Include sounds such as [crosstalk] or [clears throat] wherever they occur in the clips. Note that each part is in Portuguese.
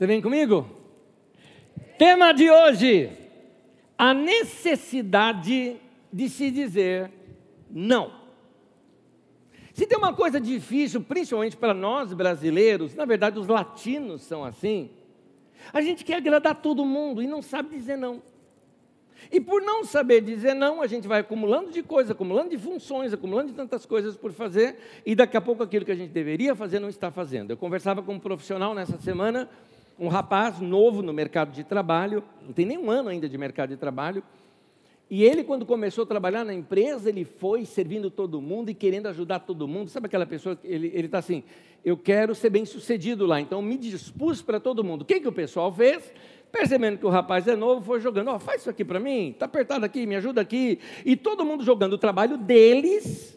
Você vem comigo? Tema de hoje: a necessidade de se dizer não. Se tem uma coisa difícil, principalmente para nós brasileiros, na verdade os latinos são assim, a gente quer agradar todo mundo e não sabe dizer não. E por não saber dizer não, a gente vai acumulando de coisas, acumulando de funções, acumulando de tantas coisas por fazer, e daqui a pouco aquilo que a gente deveria fazer não está fazendo. Eu conversava com um profissional nessa semana, um rapaz novo no mercado de trabalho, não tem nem um ano ainda de mercado de trabalho, e ele, quando começou a trabalhar na empresa, ele foi servindo todo mundo e querendo ajudar todo mundo. Sabe aquela pessoa, ele está assim, eu quero ser bem sucedido lá, então me dispus para todo mundo. O que, que o pessoal fez? Percebendo que o rapaz é novo, foi jogando, ó, oh, faz isso aqui para mim, está apertado aqui, me ajuda aqui. E todo mundo jogando o trabalho deles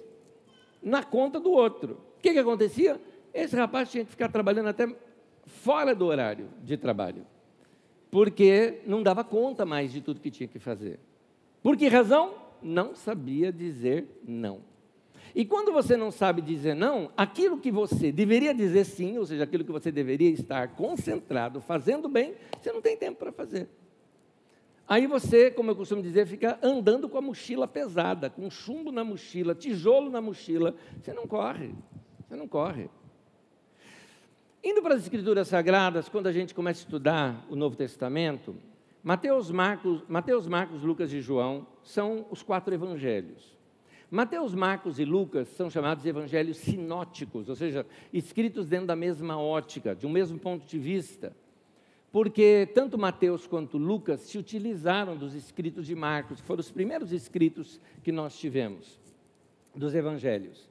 na conta do outro. O que, que acontecia? Esse rapaz tinha que ficar trabalhando até fora do horário de trabalho, porque não dava conta mais de tudo que tinha que fazer. Por que razão? Não sabia dizer não. E quando você não sabe dizer não, aquilo que você deveria dizer sim, ou seja, aquilo que você deveria estar concentrado, fazendo bem, você não tem tempo para fazer. Aí você, como eu costumo dizer, fica andando com a mochila pesada, com chumbo na mochila, tijolo na mochila. Você não corre, você não corre. Indo para as Escrituras Sagradas, quando a gente começa a estudar o Novo Testamento, Mateus, Marcos, Mateus, Marcos, Lucas e João são os quatro evangelhos. Mateus, Marcos e Lucas são chamados evangelhos sinóticos, ou seja, escritos dentro da mesma ótica, de um mesmo ponto de vista. Porque tanto Mateus quanto Lucas se utilizaram dos escritos de Marcos, foram os primeiros escritos que nós tivemos dos evangelhos.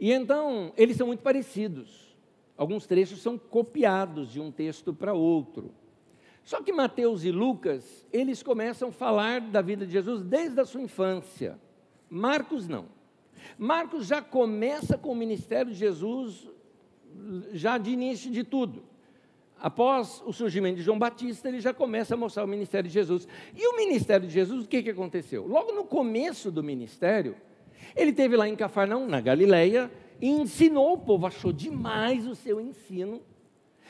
E então, eles são muito parecidos. Alguns trechos são copiados de um texto para outro. Só que Mateus e Lucas, eles começam a falar da vida de Jesus desde a sua infância. Marcos não. Marcos já começa com o ministério de Jesus, já de início de tudo. Após o surgimento de João Batista, ele já começa a mostrar o ministério de Jesus. E o ministério de Jesus, o que, que aconteceu? Logo no começo do ministério, ele teve lá em Cafarnaum, na Galileia, e ensinou o povo, achou demais o seu ensino.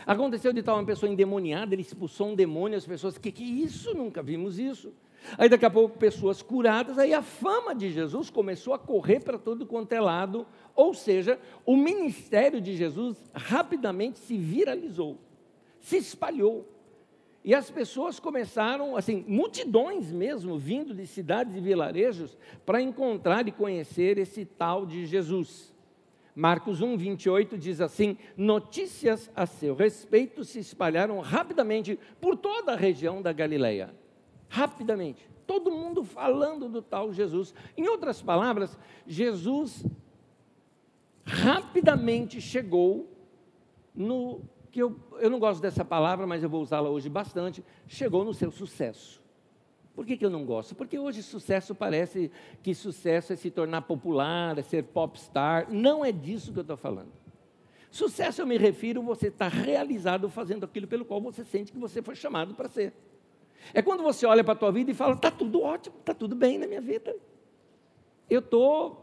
Aconteceu de estar uma pessoa endemoniada, ele expulsou um demônio, as pessoas, que que isso? Nunca vimos isso. Aí daqui a pouco pessoas curadas, aí a fama de Jesus começou a correr para todo quanto é lado, ou seja, o ministério de Jesus rapidamente se viralizou, se espalhou. E as pessoas começaram, assim, multidões mesmo, vindo de cidades e vilarejos para encontrar e conhecer esse tal de Jesus. Marcos 1, 28 diz assim: Notícias a seu respeito se espalharam rapidamente por toda a região da Galileia. Rapidamente. Todo mundo falando do tal Jesus. Em outras palavras, Jesus rapidamente chegou no que eu, eu não gosto dessa palavra, mas eu vou usá-la hoje bastante, chegou no seu sucesso. Por que, que eu não gosto? Porque hoje sucesso parece que sucesso é se tornar popular, é ser popstar. Não é disso que eu estou falando. Sucesso eu me refiro você estar tá realizado fazendo aquilo pelo qual você sente que você foi chamado para ser. É quando você olha para a tua vida e fala, está tudo ótimo, está tudo bem na minha vida. Eu tô,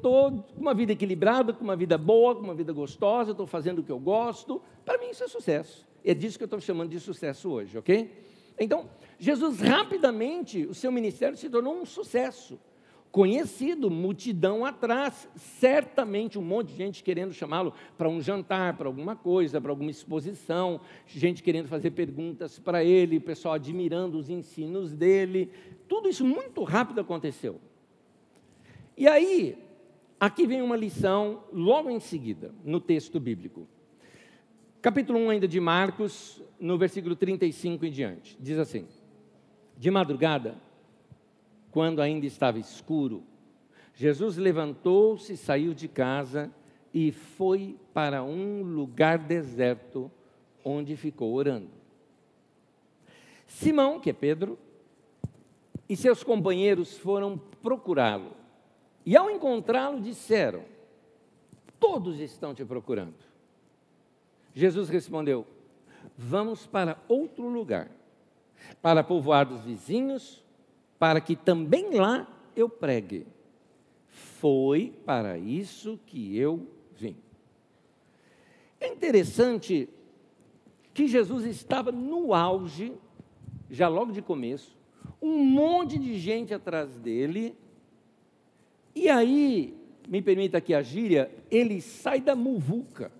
tô com uma vida equilibrada, com uma vida boa, com uma vida gostosa, estou fazendo o que eu gosto. Para mim isso é sucesso. É disso que eu estou chamando de sucesso hoje, ok? Então, Jesus rapidamente, o seu ministério se tornou um sucesso. Conhecido, multidão atrás, certamente um monte de gente querendo chamá-lo para um jantar, para alguma coisa, para alguma exposição, gente querendo fazer perguntas para ele, pessoal admirando os ensinos dele. Tudo isso muito rápido aconteceu. E aí, aqui vem uma lição logo em seguida, no texto bíblico. Capítulo 1 ainda de Marcos, no versículo 35 em diante. Diz assim: De madrugada, quando ainda estava escuro, Jesus levantou-se, saiu de casa e foi para um lugar deserto, onde ficou orando. Simão, que é Pedro, e seus companheiros foram procurá-lo. E ao encontrá-lo, disseram: Todos estão te procurando. Jesus respondeu: Vamos para outro lugar, para povoados vizinhos, para que também lá eu pregue. Foi para isso que eu vim. É interessante que Jesus estava no auge, já logo de começo, um monte de gente atrás dele, e aí, me permita aqui a gíria, ele sai da muvuca.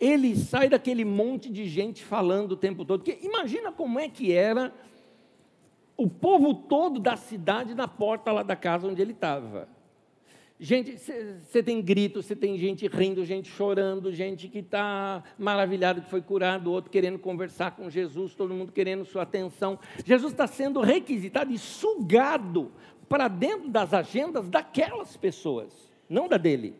Ele sai daquele monte de gente falando o tempo todo. Porque imagina como é que era o povo todo da cidade na porta lá da casa onde ele estava. Gente, você tem gritos, você tem gente rindo, gente chorando, gente que está maravilhado que foi curado, outro querendo conversar com Jesus, todo mundo querendo sua atenção. Jesus está sendo requisitado e sugado para dentro das agendas daquelas pessoas, não da dele.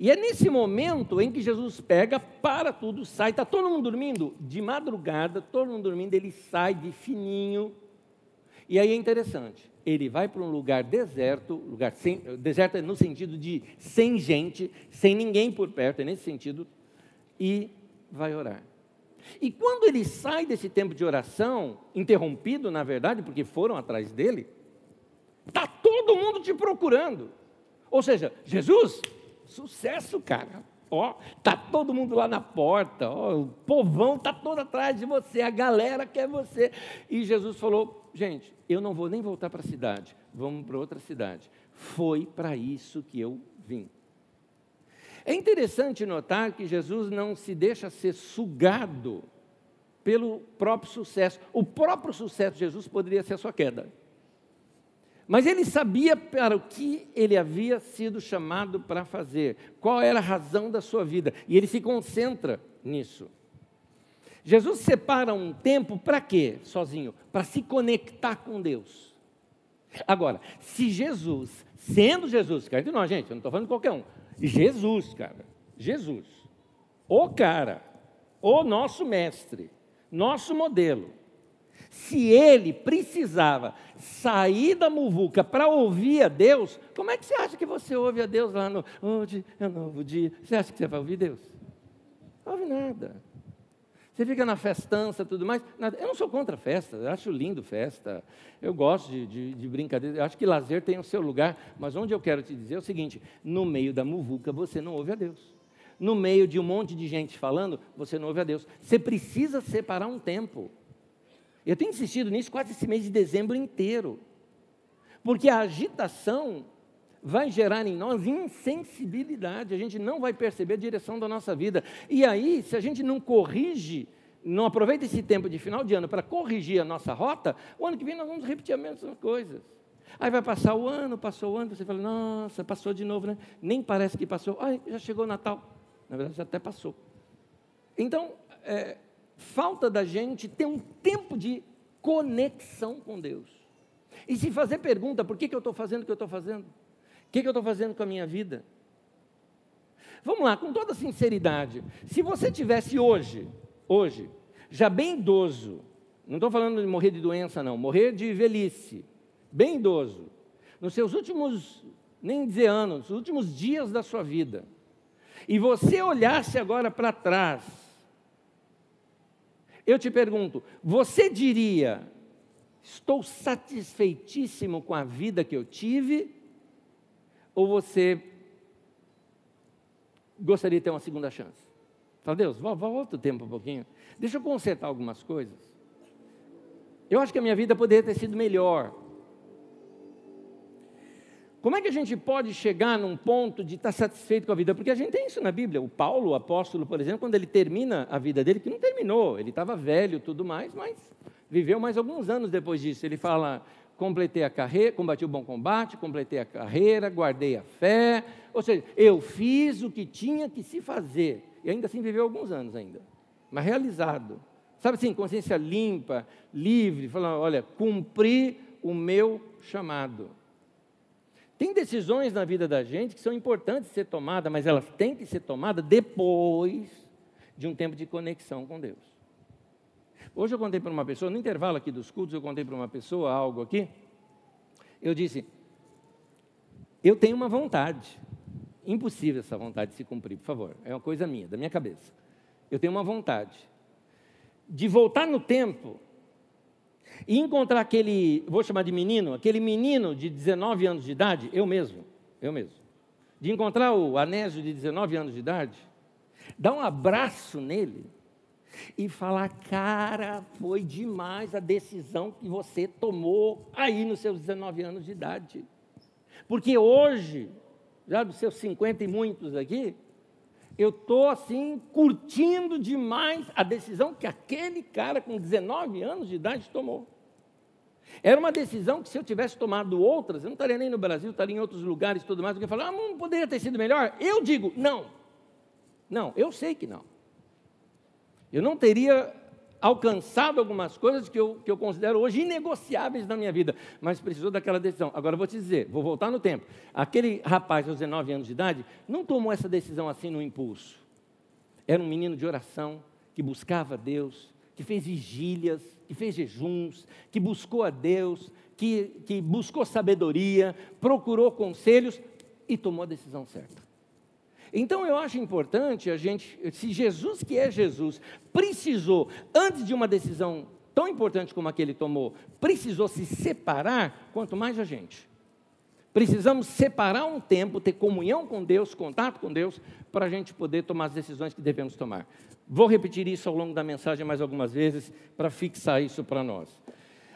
E é nesse momento em que Jesus pega, para tudo, sai, está todo mundo dormindo? De madrugada, todo mundo dormindo, ele sai de fininho. E aí é interessante, ele vai para um lugar deserto, lugar sem, deserto é no sentido de sem gente, sem ninguém por perto, é nesse sentido, e vai orar. E quando ele sai desse tempo de oração, interrompido na verdade, porque foram atrás dele, está todo mundo te procurando. Ou seja, Jesus, Sucesso, cara. Ó, tá todo mundo lá na porta, ó, o povão tá todo atrás de você, a galera quer você. E Jesus falou: "Gente, eu não vou nem voltar para a cidade. Vamos para outra cidade. Foi para isso que eu vim." É interessante notar que Jesus não se deixa ser sugado pelo próprio sucesso. O próprio sucesso de Jesus poderia ser a sua queda. Mas ele sabia para o que ele havia sido chamado para fazer, qual era a razão da sua vida, e ele se concentra nisso. Jesus separa um tempo para quê, sozinho? Para se conectar com Deus. Agora, se Jesus, sendo Jesus, cara, nós, gente, eu não estou falando de qualquer um, Jesus, cara, Jesus, o cara, o nosso mestre, nosso modelo, se ele precisava sair da muvuca para ouvir a Deus, como é que você acha que você ouve a Deus lá no onde é um novo dia? Você acha que você vai ouvir Deus? Não ouve nada. Você fica na festança tudo mais. Nada. Eu não sou contra festa, eu acho lindo festa. Eu gosto de, de, de brincadeira. Eu acho que lazer tem o seu lugar. Mas onde eu quero te dizer é o seguinte: no meio da muvuca você não ouve a Deus. No meio de um monte de gente falando, você não ouve a Deus. Você precisa separar um tempo. Eu tenho insistido nisso quase esse mês de dezembro inteiro. Porque a agitação vai gerar em nós insensibilidade, a gente não vai perceber a direção da nossa vida. E aí, se a gente não corrige, não aproveita esse tempo de final de ano para corrigir a nossa rota, o ano que vem nós vamos repetir as mesmas coisas. Aí vai passar o ano, passou o ano, você fala, nossa, passou de novo, né? Nem parece que passou. Ai, já chegou o Natal. Na verdade, já até passou. Então, é, falta da gente ter um tempo de conexão com Deus. E se fazer pergunta, por que, que eu estou fazendo o que eu estou fazendo? O que, que eu estou fazendo com a minha vida? Vamos lá, com toda sinceridade. Se você tivesse hoje, hoje, já bem idoso, não estou falando de morrer de doença, não, morrer de velhice, bem idoso, nos seus últimos, nem dizer anos, nos últimos dias da sua vida, e você olhasse agora para trás, eu te pergunto, você diria, estou satisfeitíssimo com a vida que eu tive? Ou você gostaria de ter uma segunda chance? Fala, Deus, volta o tempo um pouquinho. Deixa eu consertar algumas coisas. Eu acho que a minha vida poderia ter sido melhor. Como é que a gente pode chegar num ponto de estar satisfeito com a vida? Porque a gente tem isso na Bíblia. O Paulo, o apóstolo, por exemplo, quando ele termina a vida dele, que não terminou, ele estava velho tudo mais, mas viveu mais alguns anos depois disso. Ele fala: completei a carreira, combati o bom combate, completei a carreira, guardei a fé. Ou seja, eu fiz o que tinha que se fazer. E ainda assim viveu alguns anos ainda. Mas realizado. Sabe assim, consciência limpa, livre, falando, olha, cumpri o meu chamado. Tem decisões na vida da gente que são importantes de ser tomadas, mas elas têm que ser tomadas depois de um tempo de conexão com Deus. Hoje eu contei para uma pessoa, no intervalo aqui dos cultos, eu contei para uma pessoa algo aqui. Eu disse: Eu tenho uma vontade. Impossível essa vontade de se cumprir, por favor. É uma coisa minha, da minha cabeça. Eu tenho uma vontade de voltar no tempo e encontrar aquele, vou chamar de menino, aquele menino de 19 anos de idade, eu mesmo, eu mesmo, de encontrar o Anésio de 19 anos de idade, dar um abraço nele e falar: cara, foi demais a decisão que você tomou aí nos seus 19 anos de idade. Porque hoje, já dos seus 50 e muitos aqui, eu estou assim, curtindo demais a decisão que aquele cara com 19 anos de idade tomou. Era uma decisão que se eu tivesse tomado outras, eu não estaria nem no Brasil, estaria em outros lugares e tudo mais, porque falar, ah, não poderia ter sido melhor. Eu digo, não. Não, eu sei que não. Eu não teria alcançado algumas coisas que eu, que eu considero hoje inegociáveis na minha vida, mas precisou daquela decisão. Agora, vou te dizer, vou voltar no tempo. Aquele rapaz, aos 19 anos de idade, não tomou essa decisão assim no impulso. Era um menino de oração, que buscava Deus, que fez vigílias, que fez jejuns, que buscou a Deus, que, que buscou sabedoria, procurou conselhos e tomou a decisão certa. Então eu acho importante a gente, se Jesus que é Jesus, precisou, antes de uma decisão tão importante como a que ele tomou, precisou se separar, quanto mais a gente. Precisamos separar um tempo, ter comunhão com Deus, contato com Deus, para a gente poder tomar as decisões que devemos tomar. Vou repetir isso ao longo da mensagem mais algumas vezes, para fixar isso para nós.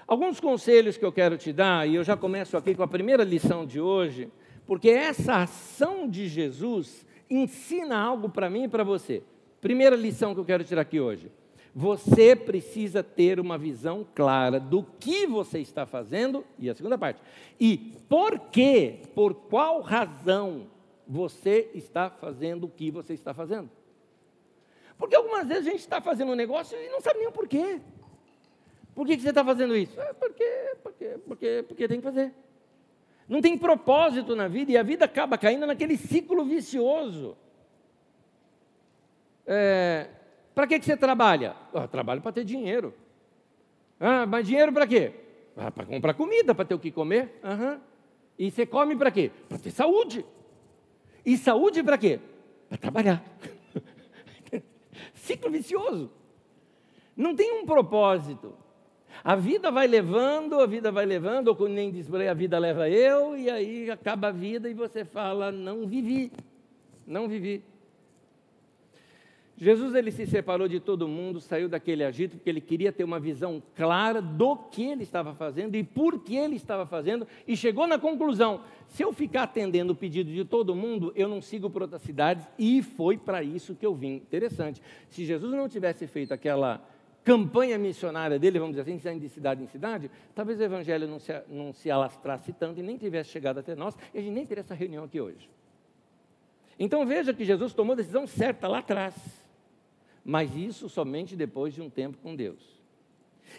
Alguns conselhos que eu quero te dar, e eu já começo aqui com a primeira lição de hoje, porque essa ação de Jesus ensina algo para mim e para você. Primeira lição que eu quero tirar aqui hoje. Você precisa ter uma visão clara do que você está fazendo, e a segunda parte, e por que, por qual razão você está fazendo o que você está fazendo. Porque algumas vezes a gente está fazendo um negócio e não sabe nem o porquê. Por que, que você está fazendo isso? É porque, porque, porque, porque tem que fazer. Não tem propósito na vida e a vida acaba caindo naquele ciclo vicioso. É, para que, que você trabalha? Ah, trabalho para ter dinheiro. Ah, mas dinheiro para quê? Ah, para comprar comida, para ter o que comer. Uhum. E você come para quê? Para ter saúde. E saúde para quê? Para trabalhar. [laughs] Ciclo vicioso. Não tem um propósito. A vida vai levando, a vida vai levando, ou nem diz por aí, a vida leva eu, e aí acaba a vida e você fala, não vivi, não vivi. Jesus ele se separou de todo mundo, saiu daquele agito, porque ele queria ter uma visão clara do que ele estava fazendo e por que ele estava fazendo, e chegou na conclusão: se eu ficar atendendo o pedido de todo mundo, eu não sigo para outras cidades, e foi para isso que eu vim. Interessante. Se Jesus não tivesse feito aquela campanha missionária dele, vamos dizer assim, saindo de cidade em cidade, talvez o evangelho não se, não se alastrasse tanto e nem tivesse chegado até nós, e a gente nem teria essa reunião aqui hoje. Então veja que Jesus tomou a decisão certa lá atrás, mas isso somente depois de um tempo com Deus.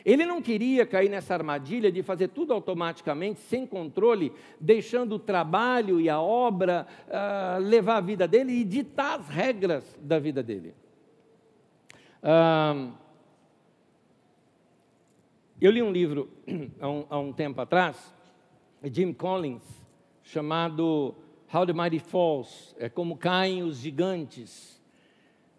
Ele não queria cair nessa armadilha de fazer tudo automaticamente, sem controle, deixando o trabalho e a obra uh, levar a vida dele e ditar as regras da vida dele. Uh, eu li um livro [clears throat] há um, há um tempo atrás, Jim Collins, chamado How the Mighty Falls, é como caem os gigantes.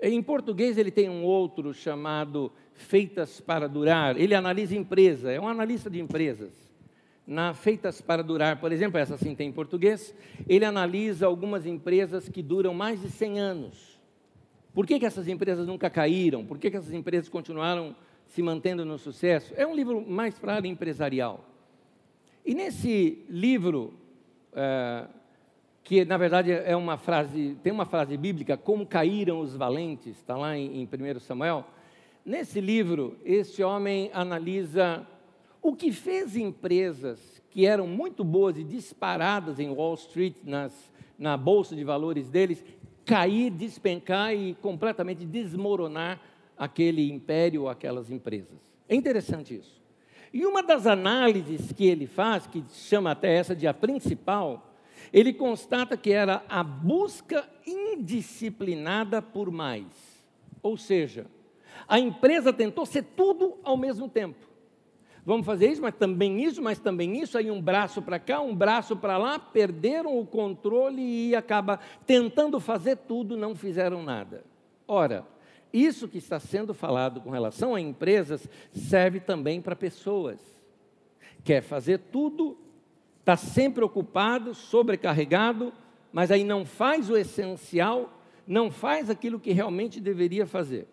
Em português ele tem um outro chamado Feitas para Durar. Ele analisa empresa, é um analista de empresas. Na Feitas para Durar, por exemplo, essa sim tem em português, ele analisa algumas empresas que duram mais de 100 anos. Por que, que essas empresas nunca caíram? Por que, que essas empresas continuaram se mantendo no sucesso. É um livro mais para a área empresarial. E nesse livro, é, que na verdade é uma frase, tem uma frase bíblica, como caíram os valentes, está lá em, em 1 Samuel. Nesse livro, esse homem analisa o que fez empresas que eram muito boas e disparadas em Wall Street, nas, na bolsa de valores deles, cair, despencar e completamente desmoronar aquele império, aquelas empresas. É interessante isso. E uma das análises que ele faz, que chama até essa de a principal, ele constata que era a busca indisciplinada por mais. Ou seja, a empresa tentou ser tudo ao mesmo tempo. Vamos fazer isso, mas também isso, mas também isso, aí um braço para cá, um braço para lá, perderam o controle e acaba tentando fazer tudo, não fizeram nada. Ora, isso que está sendo falado com relação a empresas serve também para pessoas. Quer fazer tudo, está sempre ocupado, sobrecarregado, mas aí não faz o essencial, não faz aquilo que realmente deveria fazer.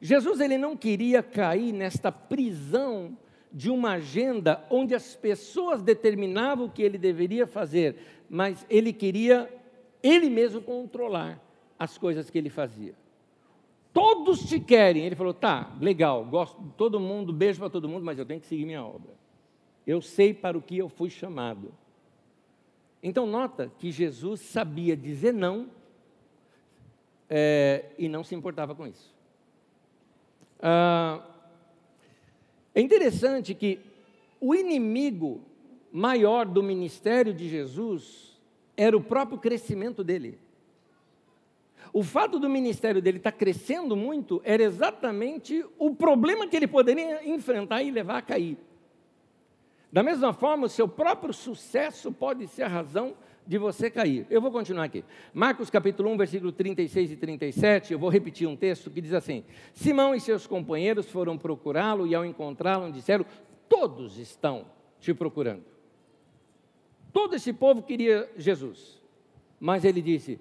Jesus ele não queria cair nesta prisão de uma agenda onde as pessoas determinavam o que ele deveria fazer, mas ele queria ele mesmo controlar as coisas que ele fazia. Todos te querem. Ele falou: tá, legal, gosto de todo mundo, beijo para todo mundo, mas eu tenho que seguir minha obra. Eu sei para o que eu fui chamado. Então, nota que Jesus sabia dizer não é, e não se importava com isso. Ah, é interessante que o inimigo maior do ministério de Jesus era o próprio crescimento dele. O fato do ministério dele estar crescendo muito era exatamente o problema que ele poderia enfrentar e levar a cair. Da mesma forma, o seu próprio sucesso pode ser a razão de você cair. Eu vou continuar aqui. Marcos capítulo 1, versículo 36 e 37, eu vou repetir um texto que diz assim: Simão e seus companheiros foram procurá-lo e ao encontrá-lo disseram: Todos estão te procurando. Todo esse povo queria Jesus. Mas ele disse: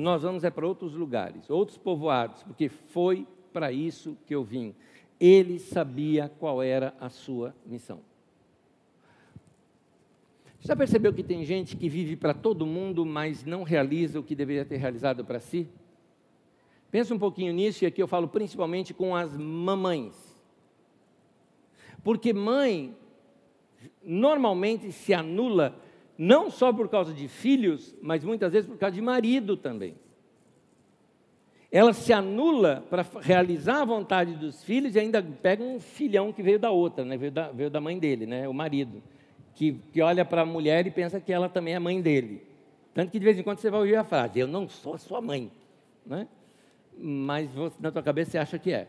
Nós vamos é para outros lugares, outros povoados, porque foi para isso que eu vim. Ele sabia qual era a sua missão. Já percebeu que tem gente que vive para todo mundo, mas não realiza o que deveria ter realizado para si? Pensa um pouquinho nisso, e aqui eu falo principalmente com as mamães. Porque mãe normalmente se anula não só por causa de filhos, mas muitas vezes por causa de marido também. Ela se anula para realizar a vontade dos filhos e ainda pega um filhão que veio da outra, né? veio, da, veio da mãe dele, né? o marido que, que olha para a mulher e pensa que ela também é mãe dele. Tanto que de vez em quando você vai ouvir a frase: Eu não sou sua mãe. Né? Mas você, na tua cabeça você acha que é.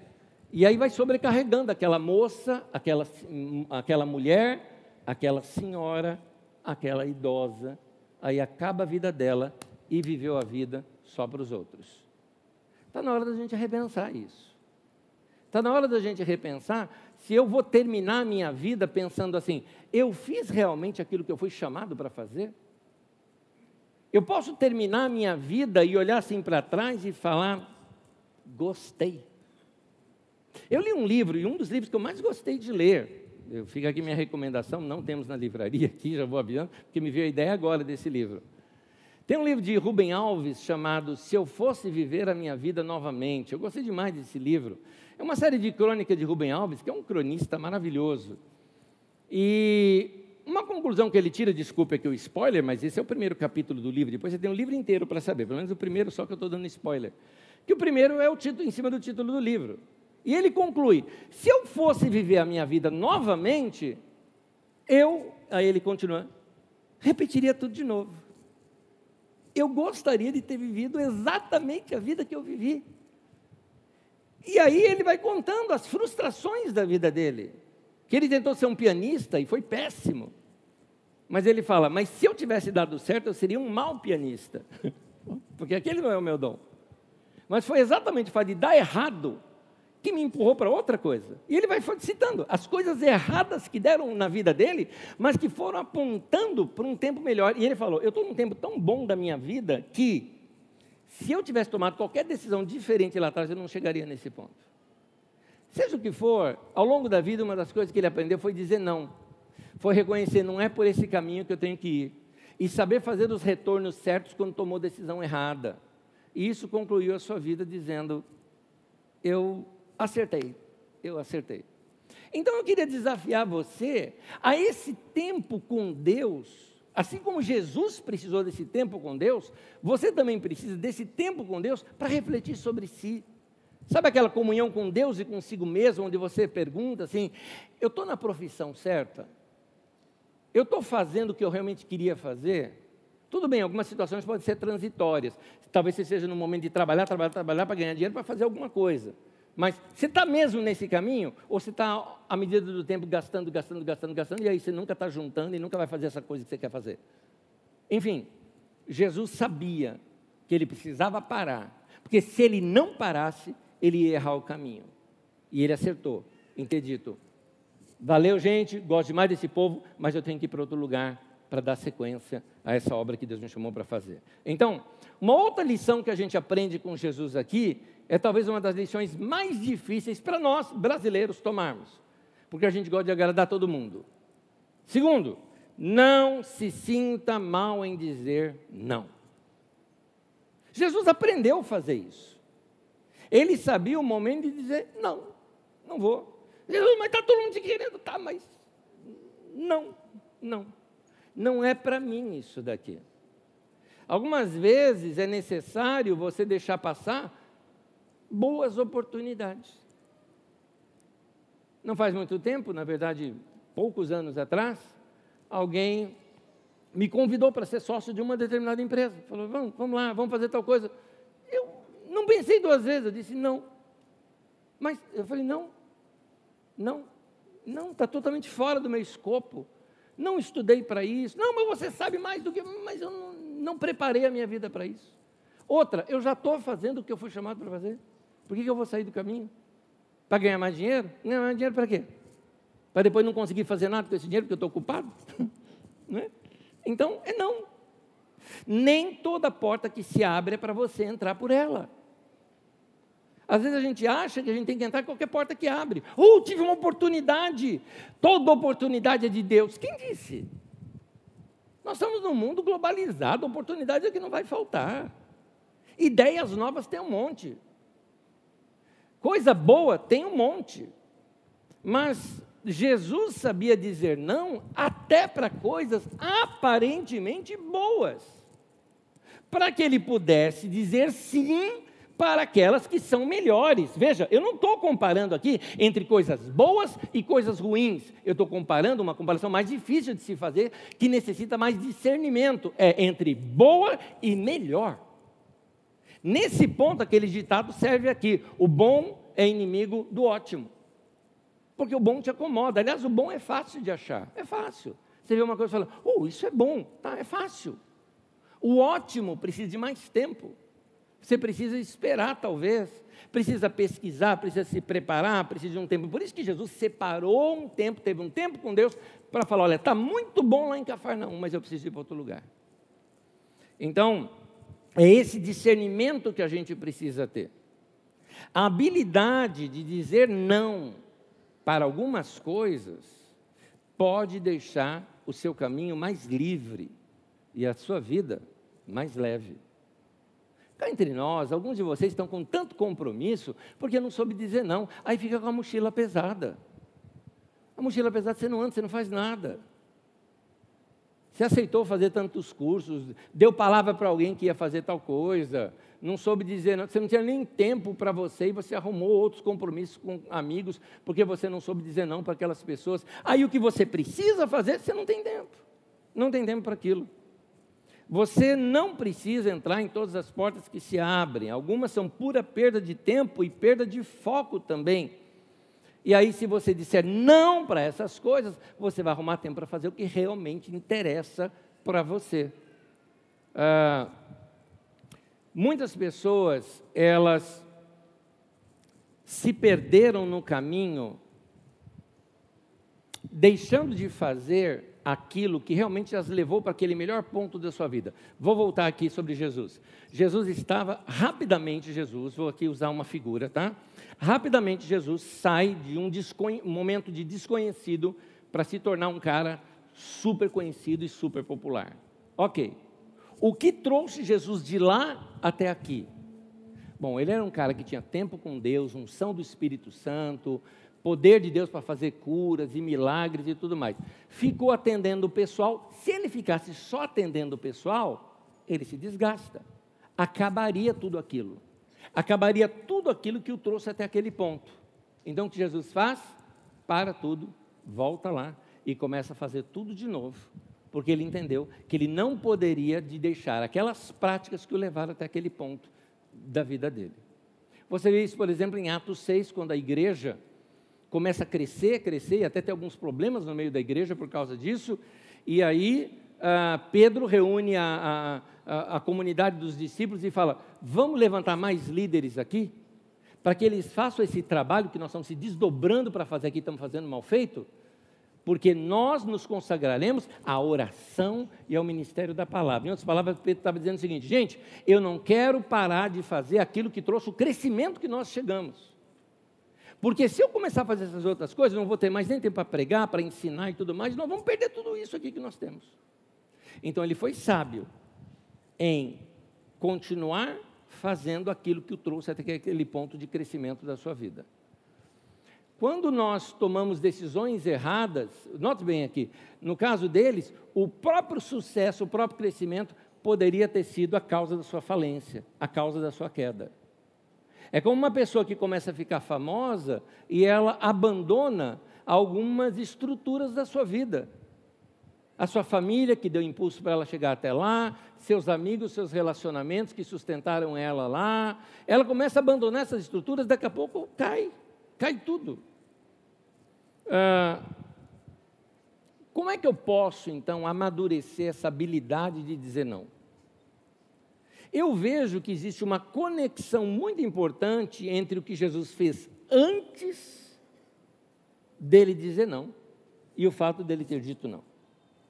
E aí vai sobrecarregando aquela moça, aquela, aquela mulher, aquela senhora, aquela idosa. Aí acaba a vida dela e viveu a vida só para os outros. Está na hora da gente repensar isso. Está na hora da gente repensar se eu vou terminar a minha vida pensando assim, eu fiz realmente aquilo que eu fui chamado para fazer? Eu posso terminar a minha vida e olhar assim para trás e falar, gostei. Eu li um livro, e um dos livros que eu mais gostei de ler, eu fica aqui minha recomendação, não temos na livraria aqui, já vou avisando, porque me veio a ideia agora desse livro. Tem um livro de Rubem Alves chamado Se Eu Fosse Viver a Minha Vida Novamente. Eu gostei demais desse livro. É uma série de crônicas de Rubem Alves, que é um cronista maravilhoso. E uma conclusão que ele tira, desculpe aqui o spoiler, mas esse é o primeiro capítulo do livro, depois você tem um livro inteiro para saber, pelo menos o primeiro só que eu estou dando spoiler. Que o primeiro é o título, em cima do título do livro. E ele conclui: se eu fosse viver a minha vida novamente, eu, aí ele continua, repetiria tudo de novo. Eu gostaria de ter vivido exatamente a vida que eu vivi. E aí ele vai contando as frustrações da vida dele. Que ele tentou ser um pianista e foi péssimo. Mas ele fala: Mas se eu tivesse dado certo, eu seria um mau pianista. [laughs] Porque aquele não é o meu dom. Mas foi exatamente o fato de dar errado que me empurrou para outra coisa. E ele vai citando as coisas erradas que deram na vida dele, mas que foram apontando para um tempo melhor. E ele falou: Eu estou num tempo tão bom da minha vida que se eu tivesse tomado qualquer decisão diferente lá atrás, eu não chegaria nesse ponto. Seja o que for, ao longo da vida, uma das coisas que ele aprendeu foi dizer não. Foi reconhecer, não é por esse caminho que eu tenho que ir. E saber fazer os retornos certos quando tomou decisão errada. E isso concluiu a sua vida dizendo: Eu acertei, eu acertei. Então eu queria desafiar você a esse tempo com Deus Assim como Jesus precisou desse tempo com Deus, você também precisa desse tempo com Deus para refletir sobre si. Sabe aquela comunhão com Deus e consigo mesmo, onde você pergunta assim: eu estou na profissão certa? Eu estou fazendo o que eu realmente queria fazer? Tudo bem, algumas situações podem ser transitórias. Talvez você seja no momento de trabalhar, trabalhar, trabalhar para ganhar dinheiro para fazer alguma coisa. Mas você está mesmo nesse caminho? Ou você está, à medida do tempo, gastando, gastando, gastando, gastando, e aí você nunca está juntando e nunca vai fazer essa coisa que você quer fazer? Enfim, Jesus sabia que ele precisava parar, porque se ele não parasse, ele ia errar o caminho. E ele acertou em ter dito: valeu, gente, gosto demais desse povo, mas eu tenho que ir para outro lugar para dar sequência a essa obra que Deus me chamou para fazer. Então, uma outra lição que a gente aprende com Jesus aqui é talvez uma das lições mais difíceis para nós brasileiros tomarmos, porque a gente gosta de agradar todo mundo. Segundo, não se sinta mal em dizer não. Jesus aprendeu a fazer isso. Ele sabia o momento de dizer não, não vou. Jesus, mas está todo mundo te querendo, tá, mas não, não. Não é para mim isso daqui. Algumas vezes é necessário você deixar passar boas oportunidades. Não faz muito tempo, na verdade, poucos anos atrás, alguém me convidou para ser sócio de uma determinada empresa. Falou, vamos, vamos lá, vamos fazer tal coisa. Eu não pensei duas vezes, eu disse não. Mas eu falei, não, não, não, está totalmente fora do meu escopo. Não estudei para isso. Não, mas você sabe mais do que. Mas eu não, não preparei a minha vida para isso. Outra, eu já estou fazendo o que eu fui chamado para fazer. Por que, que eu vou sair do caminho? Para ganhar mais dinheiro? Ganhar mais dinheiro para quê? Para depois não conseguir fazer nada com esse dinheiro porque eu estou ocupado? [laughs] não é? Então, é não. Nem toda porta que se abre é para você entrar por ela. Às vezes a gente acha que a gente tem que entrar em qualquer porta que abre. Ou oh, tive uma oportunidade. Toda oportunidade é de Deus. Quem disse? Nós estamos num mundo globalizado, oportunidade é que não vai faltar. Ideias novas tem um monte. Coisa boa tem um monte. Mas Jesus sabia dizer não até para coisas aparentemente boas, para que ele pudesse dizer sim para aquelas que são melhores. Veja, eu não estou comparando aqui entre coisas boas e coisas ruins. Eu estou comparando uma comparação mais difícil de se fazer, que necessita mais discernimento. É entre boa e melhor. Nesse ponto, aquele ditado serve aqui: o bom é inimigo do ótimo. Porque o bom te acomoda. Aliás, o bom é fácil de achar. É fácil. Você vê uma coisa e fala, oh, isso é bom. Tá, é fácil. O ótimo precisa de mais tempo. Você precisa esperar, talvez. Precisa pesquisar, precisa se preparar, precisa de um tempo. Por isso que Jesus separou um tempo, teve um tempo com Deus, para falar: olha, está muito bom lá em Cafarnaum, mas eu preciso ir para outro lugar. Então, é esse discernimento que a gente precisa ter. A habilidade de dizer não para algumas coisas, pode deixar o seu caminho mais livre e a sua vida mais leve. Cá entre nós, alguns de vocês estão com tanto compromisso porque não soube dizer não, aí fica com a mochila pesada. A mochila pesada você não anda, você não faz nada. Você aceitou fazer tantos cursos, deu palavra para alguém que ia fazer tal coisa, não soube dizer, não, você não tinha nem tempo para você e você arrumou outros compromissos com amigos, porque você não soube dizer não para aquelas pessoas. Aí o que você precisa fazer, você não tem tempo. Não tem tempo para aquilo. Você não precisa entrar em todas as portas que se abrem. Algumas são pura perda de tempo e perda de foco também. E aí, se você disser não para essas coisas, você vai arrumar tempo para fazer o que realmente interessa para você. Ah, Muitas pessoas, elas se perderam no caminho, deixando de fazer aquilo que realmente as levou para aquele melhor ponto da sua vida. Vou voltar aqui sobre Jesus. Jesus estava rapidamente Jesus, vou aqui usar uma figura, tá? Rapidamente Jesus sai de um, momento de desconhecido para se tornar um cara super conhecido e super popular. OK. O que trouxe Jesus de lá até aqui? Bom, ele era um cara que tinha tempo com Deus, unção do Espírito Santo, poder de Deus para fazer curas e milagres e tudo mais. Ficou atendendo o pessoal. Se ele ficasse só atendendo o pessoal, ele se desgasta. Acabaria tudo aquilo. Acabaria tudo aquilo que o trouxe até aquele ponto. Então o que Jesus faz? Para tudo, volta lá e começa a fazer tudo de novo porque ele entendeu que ele não poderia de deixar aquelas práticas que o levaram até aquele ponto da vida dele. Você vê isso, por exemplo, em Atos 6, quando a igreja começa a crescer, crescer, e até tem alguns problemas no meio da igreja por causa disso, e aí ah, Pedro reúne a, a, a comunidade dos discípulos e fala: vamos levantar mais líderes aqui, para que eles façam esse trabalho que nós estamos se desdobrando para fazer aqui, estamos fazendo mal feito. porque nós nos consagraremos à oração e ao ministério da palavra. Em outras palavras, Pedro estava dizendo o seguinte: gente, eu não quero parar de fazer aquilo que trouxe o crescimento que nós chegamos. Porque se eu começar a fazer essas outras coisas, não vou ter mais nem tempo para pregar, para ensinar e tudo mais, nós vamos perder tudo isso aqui que nós temos. Então ele foi sábio em continuar fazendo aquilo que o trouxe até aquele ponto de crescimento da sua vida. Quando nós tomamos decisões erradas, note bem aqui, no caso deles, o próprio sucesso, o próprio crescimento poderia ter sido a causa da sua falência, a causa da sua queda. É como uma pessoa que começa a ficar famosa e ela abandona algumas estruturas da sua vida. A sua família que deu impulso para ela chegar até lá, seus amigos, seus relacionamentos que sustentaram ela lá. Ela começa a abandonar essas estruturas, daqui a pouco cai, cai tudo. Ah, como é que eu posso, então, amadurecer essa habilidade de dizer não? Eu vejo que existe uma conexão muito importante entre o que Jesus fez antes dele dizer não e o fato dele ter dito não.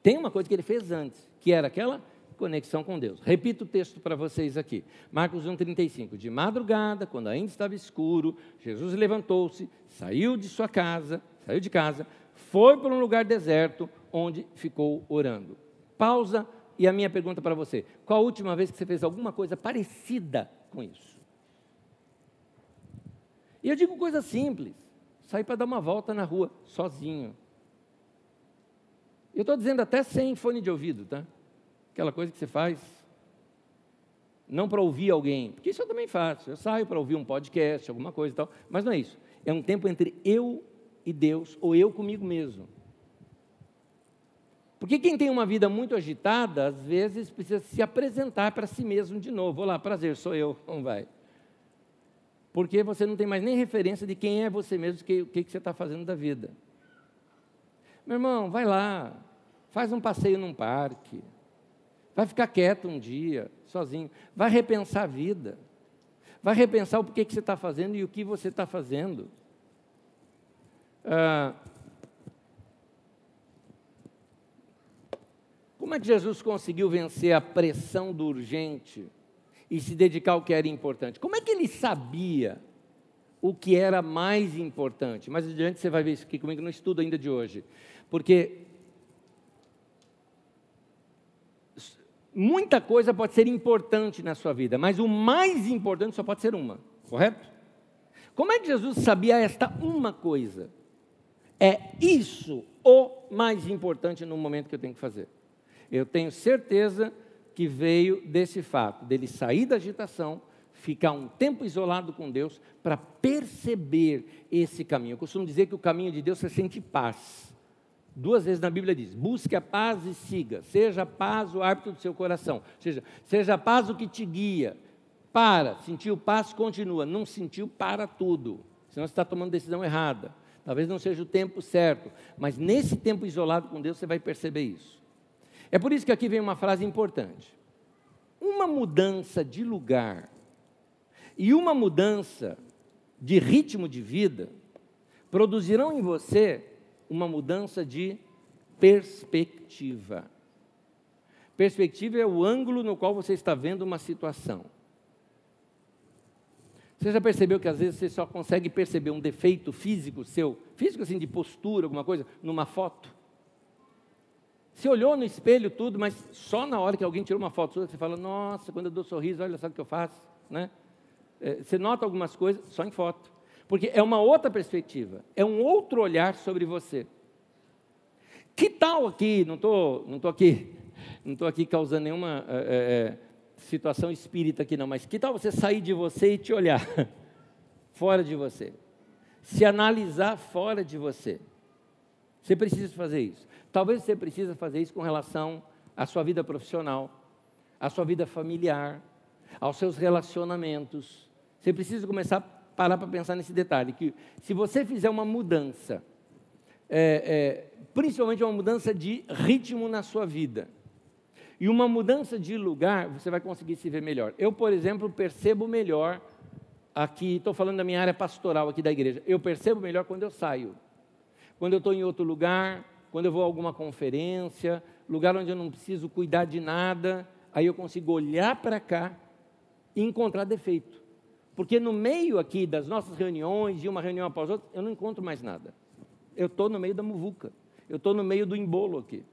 Tem uma coisa que ele fez antes, que era aquela conexão com Deus. Repito o texto para vocês aqui. Marcos 1,35. De madrugada, quando ainda estava escuro, Jesus levantou-se, saiu de sua casa, saiu de casa, foi para um lugar deserto, onde ficou orando. Pausa e a minha pergunta para você: qual a última vez que você fez alguma coisa parecida com isso? E eu digo coisa simples: sair para dar uma volta na rua, sozinho. Eu estou dizendo até sem fone de ouvido, tá? Aquela coisa que você faz não para ouvir alguém, porque isso eu também faço. Eu saio para ouvir um podcast, alguma coisa e tal, mas não é isso. É um tempo entre eu e Deus, ou eu comigo mesmo. Porque quem tem uma vida muito agitada, às vezes precisa se apresentar para si mesmo de novo. Olá, prazer, sou eu, [laughs] como vai? Porque você não tem mais nem referência de quem é você mesmo, o que, que, você está fazendo da vida. Meu irmão, vai lá, faz um passeio num parque, vai ficar quieto um dia, sozinho, vai repensar a vida, vai repensar o porquê que você está fazendo e o que você está fazendo. Ah, como é que Jesus conseguiu vencer a pressão do urgente e se dedicar ao que era importante? Como é que ele sabia o que era mais importante? Mais adiante você vai ver isso aqui comigo no estudo ainda de hoje. Porque muita coisa pode ser importante na sua vida, mas o mais importante só pode ser uma, correto? Como é que Jesus sabia esta uma coisa? É isso o mais importante no momento que eu tenho que fazer. Eu tenho certeza que veio desse fato, dele sair da agitação, ficar um tempo isolado com Deus, para perceber esse caminho. Eu costumo dizer que o caminho de Deus é sente paz. Duas vezes na Bíblia diz: busque a paz e siga, seja a paz o árbitro do seu coração, ou seja, seja a paz o que te guia. Para, sentiu paz, continua, não sentiu, para tudo, senão você está tomando decisão errada. Talvez não seja o tempo certo, mas nesse tempo isolado com Deus você vai perceber isso. É por isso que aqui vem uma frase importante. Uma mudança de lugar e uma mudança de ritmo de vida produzirão em você uma mudança de perspectiva. Perspectiva é o ângulo no qual você está vendo uma situação. Você já percebeu que às vezes você só consegue perceber um defeito físico seu, físico assim de postura, alguma coisa, numa foto? Você olhou no espelho tudo, mas só na hora que alguém tirou uma foto sua, você fala, nossa, quando eu dou sorriso, olha só o que eu faço, né? É, você nota algumas coisas só em foto, porque é uma outra perspectiva, é um outro olhar sobre você. Que tal aqui, não estou não tô aqui, [laughs] não estou aqui causando nenhuma... É, é, situação espírita aqui não, mas que tal você sair de você e te olhar [laughs] fora de você? Se analisar fora de você. Você precisa fazer isso. Talvez você precise fazer isso com relação à sua vida profissional, à sua vida familiar, aos seus relacionamentos. Você precisa começar a parar para pensar nesse detalhe, que se você fizer uma mudança, é, é, principalmente uma mudança de ritmo na sua vida, e uma mudança de lugar, você vai conseguir se ver melhor. Eu, por exemplo, percebo melhor aqui, estou falando da minha área pastoral aqui da igreja. Eu percebo melhor quando eu saio. Quando eu estou em outro lugar, quando eu vou a alguma conferência, lugar onde eu não preciso cuidar de nada, aí eu consigo olhar para cá e encontrar defeito. Porque no meio aqui das nossas reuniões, de uma reunião após outra, eu não encontro mais nada. Eu estou no meio da muvuca, eu estou no meio do embolo aqui.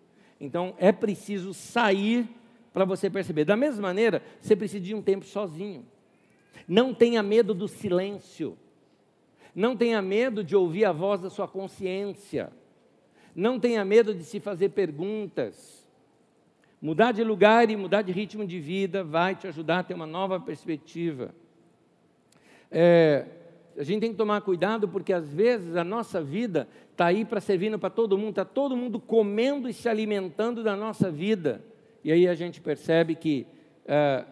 Então é preciso sair para você perceber. Da mesma maneira, você precisa de um tempo sozinho. Não tenha medo do silêncio. Não tenha medo de ouvir a voz da sua consciência. Não tenha medo de se fazer perguntas. Mudar de lugar e mudar de ritmo de vida vai te ajudar a ter uma nova perspectiva. É, a gente tem que tomar cuidado porque às vezes a nossa vida está aí para servindo para todo mundo, está todo mundo comendo e se alimentando da nossa vida. E aí a gente percebe que é,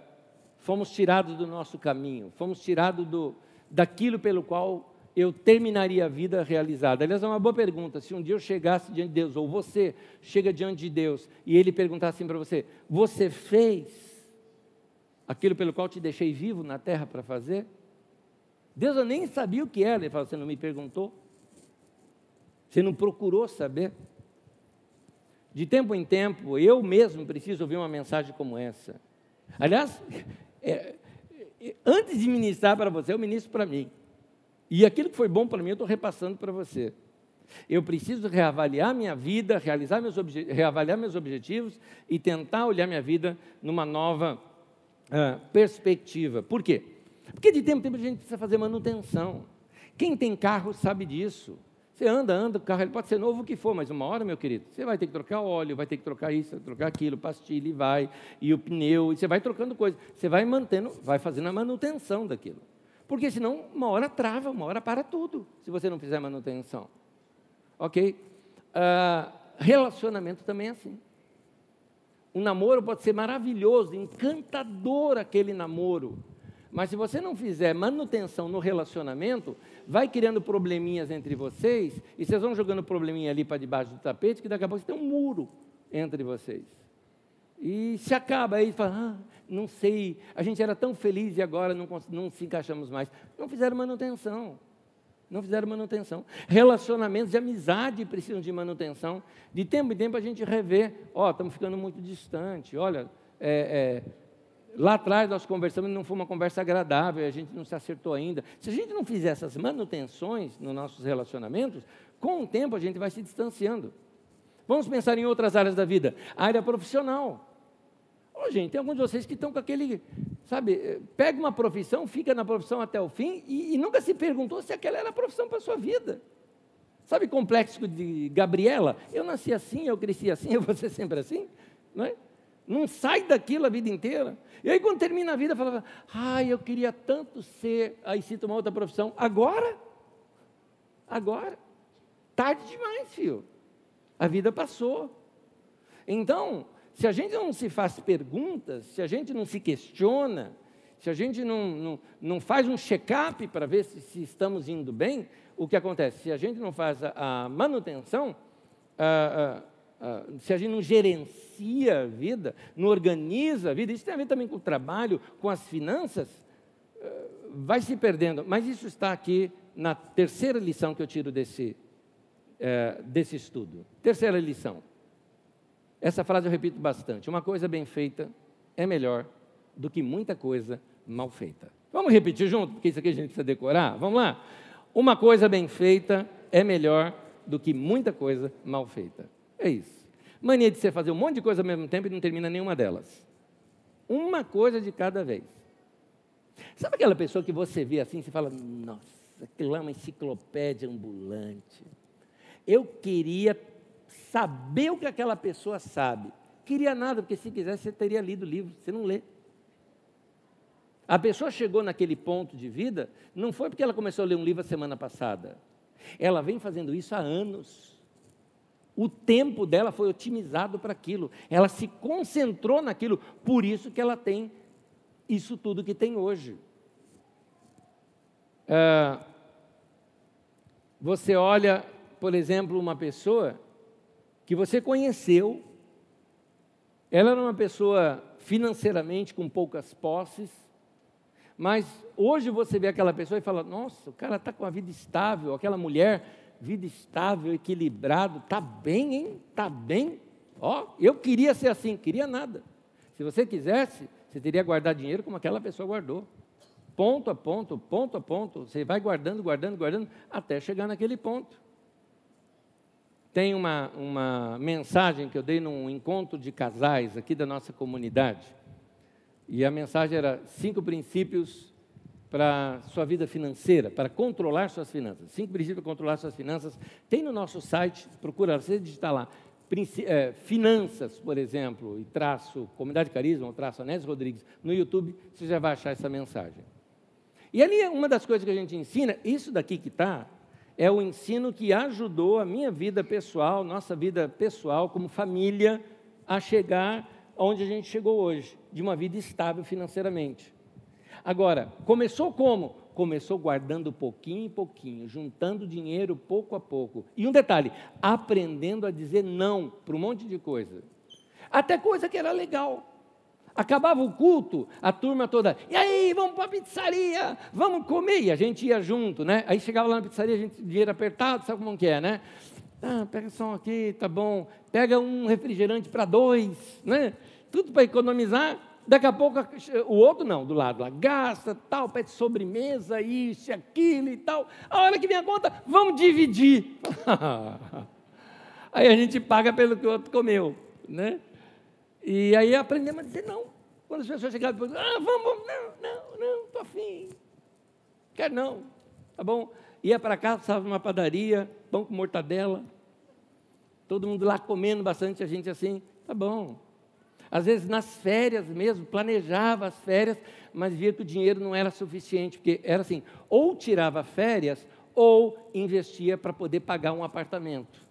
fomos tirados do nosso caminho, fomos tirados do, daquilo pelo qual eu terminaria a vida realizada? Aliás, é uma boa pergunta. Se um dia eu chegasse diante de Deus, ou você chega diante de Deus, e Ele perguntasse assim para você: Você fez aquilo pelo qual te deixei vivo na terra para fazer? Deus eu nem sabia o que era. Ele fala: Você não me perguntou? Você não procurou saber? De tempo em tempo, eu mesmo preciso ouvir uma mensagem como essa. Aliás, [laughs] é, é, antes de ministrar para você, eu ministro para mim. E aquilo que foi bom para mim, eu estou repassando para você. Eu preciso reavaliar minha vida, realizar meus reavaliar meus objetivos e tentar olhar minha vida numa nova perspectiva. Por quê? Porque de tempo em tempo a gente precisa fazer manutenção. Quem tem carro sabe disso. Você anda, anda, o carro ele pode ser novo o que for, mas uma hora, meu querido, você vai ter que trocar óleo, vai ter que trocar isso, trocar aquilo, pastilha e vai, e o pneu, e você vai trocando coisas. Você vai mantendo, vai fazendo a manutenção daquilo. Porque senão, uma hora trava, uma hora para tudo, se você não fizer manutenção. Ok? Uh, relacionamento também é assim. Um namoro pode ser maravilhoso, encantador aquele namoro. Mas se você não fizer manutenção no relacionamento, vai criando probleminhas entre vocês, e vocês vão jogando probleminha ali para debaixo do tapete, que daqui a pouco você tem um muro entre vocês. E se acaba aí, fala, ah, não sei, a gente era tão feliz e agora não, não se encaixamos mais. Não fizeram manutenção. Não fizeram manutenção. Relacionamentos de amizade precisam de manutenção. De tempo em tempo a gente revê, ó, oh, estamos ficando muito distante, olha, é, é, lá atrás nós conversamos e não foi uma conversa agradável, a gente não se acertou ainda. Se a gente não fizer essas manutenções nos nossos relacionamentos, com o tempo a gente vai se distanciando. Vamos pensar em outras áreas da vida. A área profissional. Gente, tem alguns de vocês que estão com aquele, sabe, eh, pega uma profissão, fica na profissão até o fim e, e nunca se perguntou se aquela era a profissão para a sua vida. Sabe complexo de Gabriela? Eu nasci assim, eu cresci assim, [laughs] eu vou ser sempre assim? Não, é? não sai daquilo a vida inteira. E aí quando termina a vida, fala, ai, eu queria tanto ser, aí cita uma outra profissão. Agora? Agora? Tarde demais, filho. A vida passou. Então, se a gente não se faz perguntas, se a gente não se questiona, se a gente não, não, não faz um check-up para ver se, se, estamos indo bem, o que acontece? Se a gente não faz a, a manutenção, se a gente não gerencia a vida, não organiza a vida, isso tem a ver também com o trabalho, com as finanças, eh, vai se perdendo. Mas isso está aqui na terceira lição que eu tiro desse, é, desse estudo. Terceira lição. Essa frase eu repito bastante. Uma coisa bem feita é melhor do que muita coisa mal feita. Vamos repetir junto, porque isso aqui a gente precisa decorar? Vamos lá? Uma coisa bem feita é melhor do que muita coisa mal feita. É isso. Mania de você fazer um monte de coisa ao mesmo tempo e não termina nenhuma delas. Uma coisa de cada vez. Sabe aquela pessoa que você vê assim, você fala, nossa, aquilo é uma enciclopédia ambulante. Eu queria saber o que aquela pessoa sabe. Queria nada, porque se quisesse você teria lido o livro, você não lê. A pessoa chegou naquele ponto de vida, não foi porque ela começou a ler um livro a semana passada. Ela vem fazendo isso há anos. O tempo dela foi otimizado para aquilo. Ela se concentrou naquilo, por isso que ela tem isso tudo que tem hoje. Ah, você olha por exemplo, uma pessoa que você conheceu, ela era uma pessoa financeiramente com poucas posses, mas hoje você vê aquela pessoa e fala: nossa, o cara está com a vida estável, aquela mulher vida estável, equilibrado, tá bem, hein? Tá bem. Ó, eu queria ser assim, queria nada. Se você quisesse, você teria guardado dinheiro como aquela pessoa guardou. Ponto a ponto, ponto a ponto, você vai guardando, guardando, guardando, até chegar naquele ponto. Tem uma, uma mensagem que eu dei num encontro de casais aqui da nossa comunidade. E a mensagem era cinco princípios para sua vida financeira, para controlar suas finanças. Cinco princípios para controlar suas finanças. Tem no nosso site, procura, você digitar lá, é, finanças, por exemplo, e traço Comunidade Carisma, ou traço Anésio Rodrigues, no YouTube, você já vai achar essa mensagem. E ali, uma das coisas que a gente ensina, isso daqui que está, é o ensino que ajudou a minha vida pessoal, nossa vida pessoal, como família, a chegar onde a gente chegou hoje, de uma vida estável financeiramente. Agora, começou como? Começou guardando pouquinho em pouquinho, juntando dinheiro pouco a pouco. E um detalhe, aprendendo a dizer não para um monte de coisa. Até coisa que era legal. Acabava o culto, a turma toda, e aí, vamos para a pizzaria, vamos comer. E a gente ia junto, né? Aí chegava lá na pizzaria, a gente, dinheiro apertado, sabe como que é, né? Ah, pega só um aqui, tá bom. Pega um refrigerante para dois, né? Tudo para economizar. Daqui a pouco o outro não, do lado lá, gasta, tal, pede sobremesa, isso, aquilo e tal. A hora que vem a conta, vamos dividir. [laughs] aí a gente paga pelo que o outro comeu, né? E aí aprendemos a dizer não. Quando as pessoas chegavam e ah, vamos, não, não, não, estou afim. Quer não, tá bom? Ia para casa, estava numa padaria, pão com mortadela. Todo mundo lá comendo bastante, a gente assim, tá bom. Às vezes nas férias mesmo, planejava as férias, mas via que o dinheiro não era suficiente, porque era assim, ou tirava férias, ou investia para poder pagar um apartamento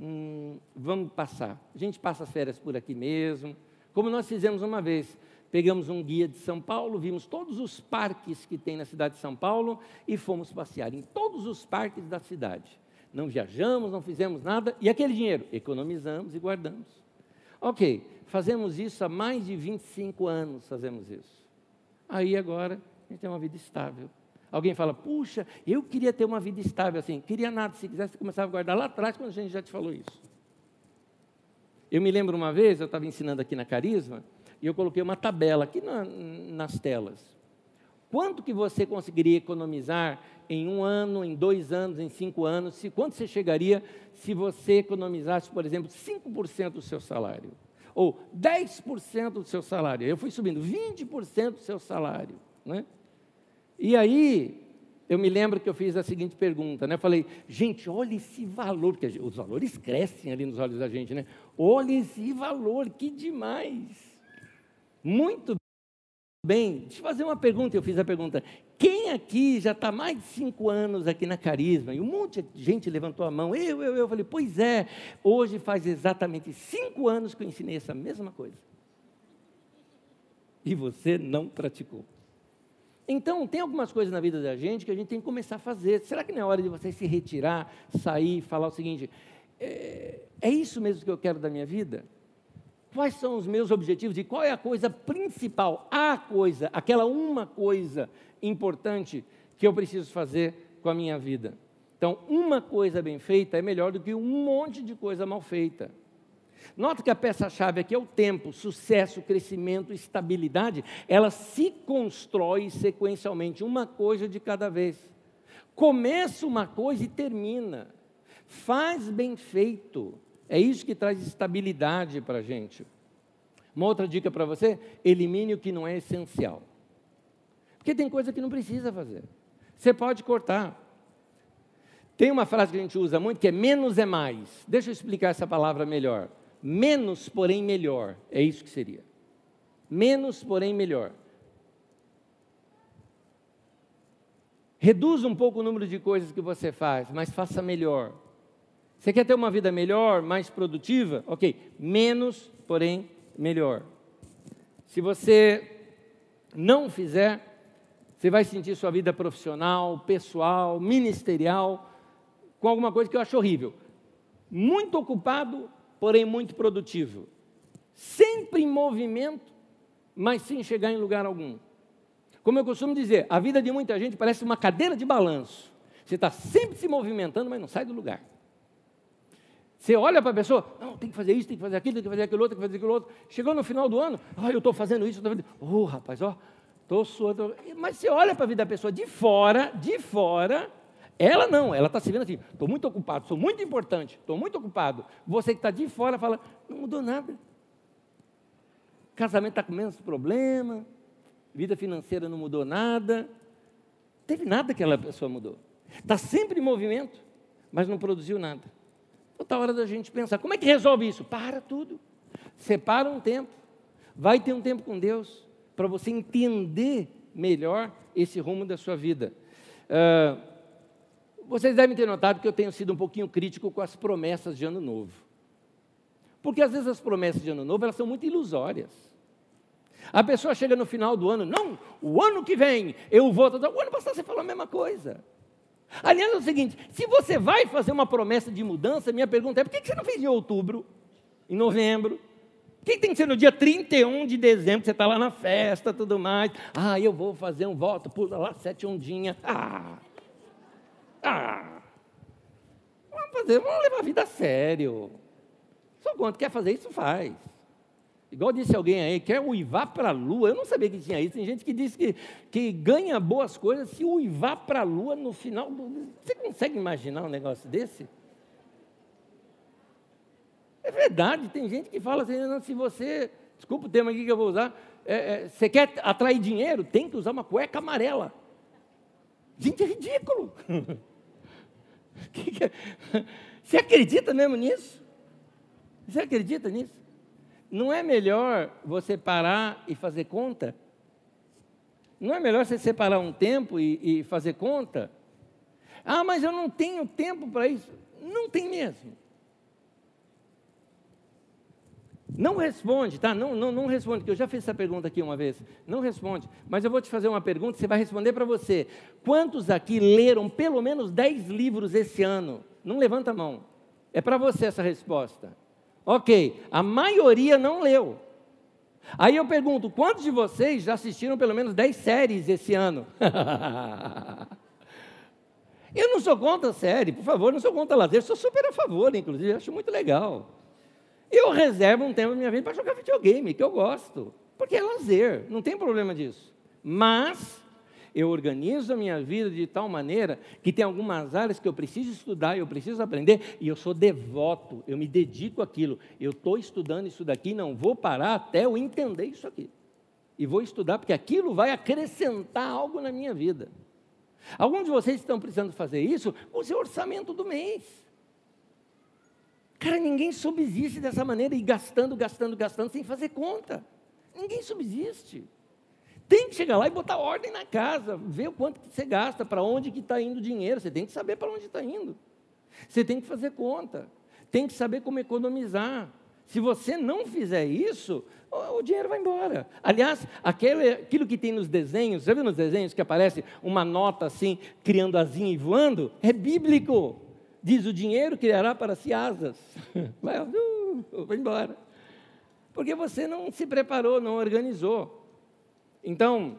hum, vamos passar. A gente passa as férias por aqui mesmo. Como nós fizemos uma vez, pegamos um guia de São Paulo, vimos todos os parques que tem na cidade de São Paulo e fomos passear em todos os parques da cidade. Não viajamos, não fizemos nada, e aquele dinheiro economizamos e guardamos. Ok, fazemos isso há mais de 25 anos, fazemos isso. Aí agora a gente tem uma vida estável. Alguém fala, puxa, eu queria ter uma vida estável assim. Queria nada, se quisesse, começava a guardar lá atrás, quando a gente já te falou isso. Eu me lembro uma vez, eu estava ensinando aqui na Carisma, e eu coloquei uma tabela aqui na, nas telas. Quanto que você conseguiria economizar em um ano, em dois anos, em cinco anos? Se, quanto você chegaria se você economizasse, por exemplo, 5% do seu salário? Ou 10% do seu salário? Eu fui subindo 20% do seu salário. Né? E aí, eu me lembro que eu fiz a seguinte pergunta, né? Eu falei, gente, olha esse valor, porque os valores crescem ali nos olhos da gente, né? Olha esse valor, que demais. Muito bem. Deixa eu fazer uma pergunta, eu fiz a pergunta. Quem aqui já está mais de cinco anos aqui na Carisma? E um monte de gente levantou a mão. Eu, eu, eu. Falei, pois é, hoje faz exatamente cinco anos que eu ensinei essa mesma coisa. E você não praticou. Então, tem algumas coisas na vida da gente que a gente tem que começar a fazer. Será que não é hora de você se retirar, sair, falar o seguinte: é, é isso mesmo que eu quero da minha vida? Quais são os meus objetivos e qual é a coisa principal, a coisa, aquela uma coisa importante que eu preciso fazer com a minha vida? Então, uma coisa bem feita é melhor do que um monte de coisa mal feita. Nota que a peça-chave aqui é o tempo, sucesso, crescimento, estabilidade. Ela se constrói sequencialmente, uma coisa de cada vez. Começa uma coisa e termina. Faz bem feito. É isso que traz estabilidade para a gente. Uma outra dica para você: elimine o que não é essencial. Porque tem coisa que não precisa fazer. Você pode cortar. Tem uma frase que a gente usa muito que é menos é mais. Deixa eu explicar essa palavra melhor. Menos, porém melhor. É isso que seria. Menos, porém melhor. Reduza um pouco o número de coisas que você faz, mas faça melhor. Você quer ter uma vida melhor, mais produtiva? Ok, menos, porém melhor. Se você não fizer, você vai sentir sua vida profissional, pessoal, ministerial, com alguma coisa que eu acho horrível. Muito ocupado, porém muito produtivo. Sempre em movimento, mas sem chegar em lugar algum. Como eu costumo dizer, a vida de muita gente parece uma cadeira de balanço. Você está sempre se movimentando, mas não sai do lugar. Você olha para a pessoa, não, tem que fazer isso, tem que fazer aquilo, tem que fazer aquilo outro, tem que fazer aquilo outro. Chegou no final do ano, ah, eu estou fazendo isso, estou fazendo. Oh, rapaz, ó, estou suando. Mas você olha para a vida da pessoa de fora, de fora, ela não, ela está se vendo assim, estou muito ocupado, sou muito importante, estou muito ocupado. Você que está de fora fala, não mudou nada. Casamento está com menos problema, vida financeira não mudou nada. Teve nada que aquela pessoa mudou. Está sempre em movimento, mas não produziu nada. Então está hora da gente pensar, como é que resolve isso? Para tudo. Separa um tempo. Vai ter um tempo com Deus para você entender melhor esse rumo da sua vida. Uh, vocês devem ter notado que eu tenho sido um pouquinho crítico com as promessas de ano novo. Porque às vezes as promessas de ano novo elas são muito ilusórias. A pessoa chega no final do ano, não, o ano que vem eu vou. O ano passado você falou a mesma coisa. Aliás, é o seguinte: se você vai fazer uma promessa de mudança, minha pergunta é: por que você não fez em outubro, em novembro? Por que tem que ser no dia 31 de dezembro, que você está lá na festa tudo mais? Ah, eu vou fazer um voto, pula lá sete ondinhas. Ah! Ah! Vamos fazer, vamos levar a vida a sério. Só quanto quer fazer isso, faz. Igual disse alguém aí, quer uivar para a lua. Eu não sabia que tinha isso. Tem gente que diz que, que ganha boas coisas se uivar para a lua no final. Você consegue imaginar um negócio desse? É verdade, tem gente que fala assim, se você. Desculpa o termo aqui que eu vou usar. É, é, você quer atrair dinheiro? Tem que usar uma cueca amarela. Gente, é ridículo. [laughs] [laughs] É? [laughs] Você acredita mesmo nisso? Você acredita nisso? Não é melhor você parar e fazer conta? Não é melhor você separar um tempo e, e fazer conta? Ah, mas eu não tenho tempo para isso. Não tem mesmo. Não responde, tá? Não, não, não responde, que eu já fiz essa pergunta aqui uma vez. Não responde. Mas eu vou te fazer uma pergunta, você vai responder para você. Quantos aqui leram pelo menos 10 livros esse ano? Não levanta a mão. É para você essa resposta. Ok, a maioria não leu. Aí eu pergunto: quantos de vocês já assistiram pelo menos 10 séries esse ano? [laughs] eu não sou contra série, por favor, não sou contra lazer, sou super a favor, inclusive, acho muito legal. Eu reservo um tempo da minha vida para jogar videogame, que eu gosto, porque é lazer, não tem problema disso. Mas eu organizo a minha vida de tal maneira que tem algumas áreas que eu preciso estudar, eu preciso aprender, e eu sou devoto, eu me dedico àquilo. Eu estou estudando isso daqui, não vou parar até eu entender isso aqui. E vou estudar, porque aquilo vai acrescentar algo na minha vida. Alguns de vocês estão precisando fazer isso com o seu orçamento do mês. Cara, ninguém subsiste dessa maneira e gastando, gastando, gastando sem fazer conta. Ninguém subsiste. Tem que chegar lá e botar ordem na casa, ver o quanto que você gasta, para onde que está indo o dinheiro. Você tem que saber para onde está indo. Você tem que fazer conta. Tem que saber como economizar. Se você não fizer isso, o dinheiro vai embora. Aliás, aquele, aquilo que tem nos desenhos, já viu nos desenhos que aparece uma nota assim, criando asinha e voando? É bíblico. Diz: o dinheiro criará para si asas. [laughs] Vai, uh, vai embora. Porque você não se preparou, não organizou. Então,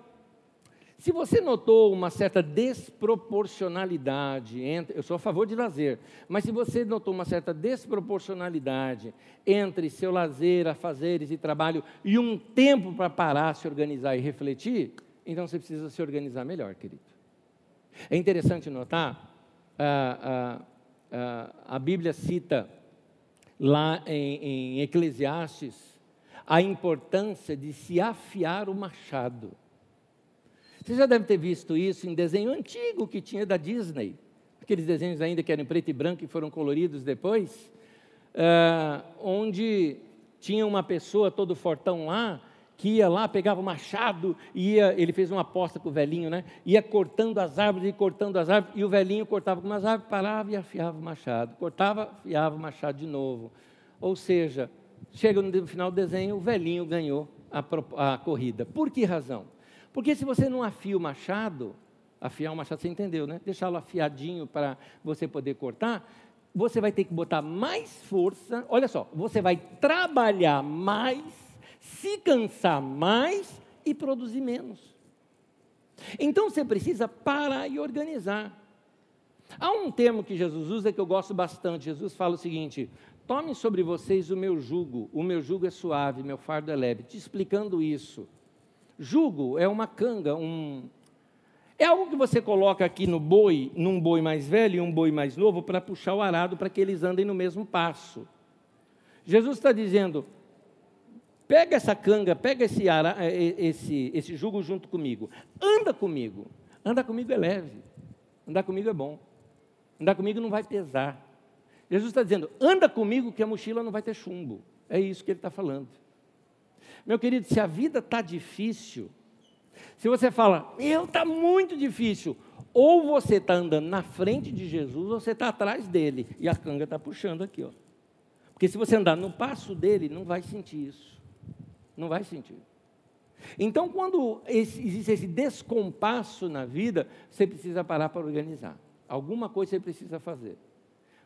se você notou uma certa desproporcionalidade entre, eu sou a favor de lazer, mas se você notou uma certa desproporcionalidade entre seu lazer, afazeres e trabalho e um tempo para parar, se organizar e refletir, então você precisa se organizar melhor, querido. É interessante notar, a, a, a, a Bíblia cita lá em, em Eclesiastes a importância de se afiar o machado. Você já deve ter visto isso em desenho antigo que tinha da Disney, aqueles desenhos ainda que eram preto e branco e foram coloridos depois, uh, onde tinha uma pessoa todo fortão lá, que ia lá, pegava o machado, ia, ele fez uma aposta com o velhinho, né? Ia cortando as árvores e cortando as árvores, e o velhinho cortava com umas árvores, parava e afiava o machado. Cortava, afiava o machado de novo. Ou seja, chega no final do desenho, o velhinho ganhou a, a corrida. Por que razão? Porque se você não afia o machado, afiar o machado, você entendeu, né? Deixá-lo afiadinho para você poder cortar, você vai ter que botar mais força. Olha só, você vai trabalhar mais, se cansar mais e produzir menos. Então você precisa parar e organizar. Há um termo que Jesus usa que eu gosto bastante. Jesus fala o seguinte: Tomem sobre vocês o meu jugo, o meu jugo é suave, meu fardo é leve. Te explicando isso. Jugo é uma canga, um, é algo que você coloca aqui no boi, num boi mais velho e um boi mais novo, para puxar o arado para que eles andem no mesmo passo. Jesus está dizendo: pega essa canga, pega esse, ara, esse, esse jugo junto comigo, anda comigo. Andar comigo é leve, andar comigo é bom, andar comigo não vai pesar. Jesus está dizendo: anda comigo que a mochila não vai ter chumbo. É isso que ele está falando. Meu querido, se a vida está difícil, se você fala, meu, está muito difícil, ou você está andando na frente de Jesus, ou você está atrás dele, e a canga está puxando aqui, ó. Porque se você andar no passo dele, não vai sentir isso. Não vai sentir. Então, quando esse, existe esse descompasso na vida, você precisa parar para organizar. Alguma coisa você precisa fazer.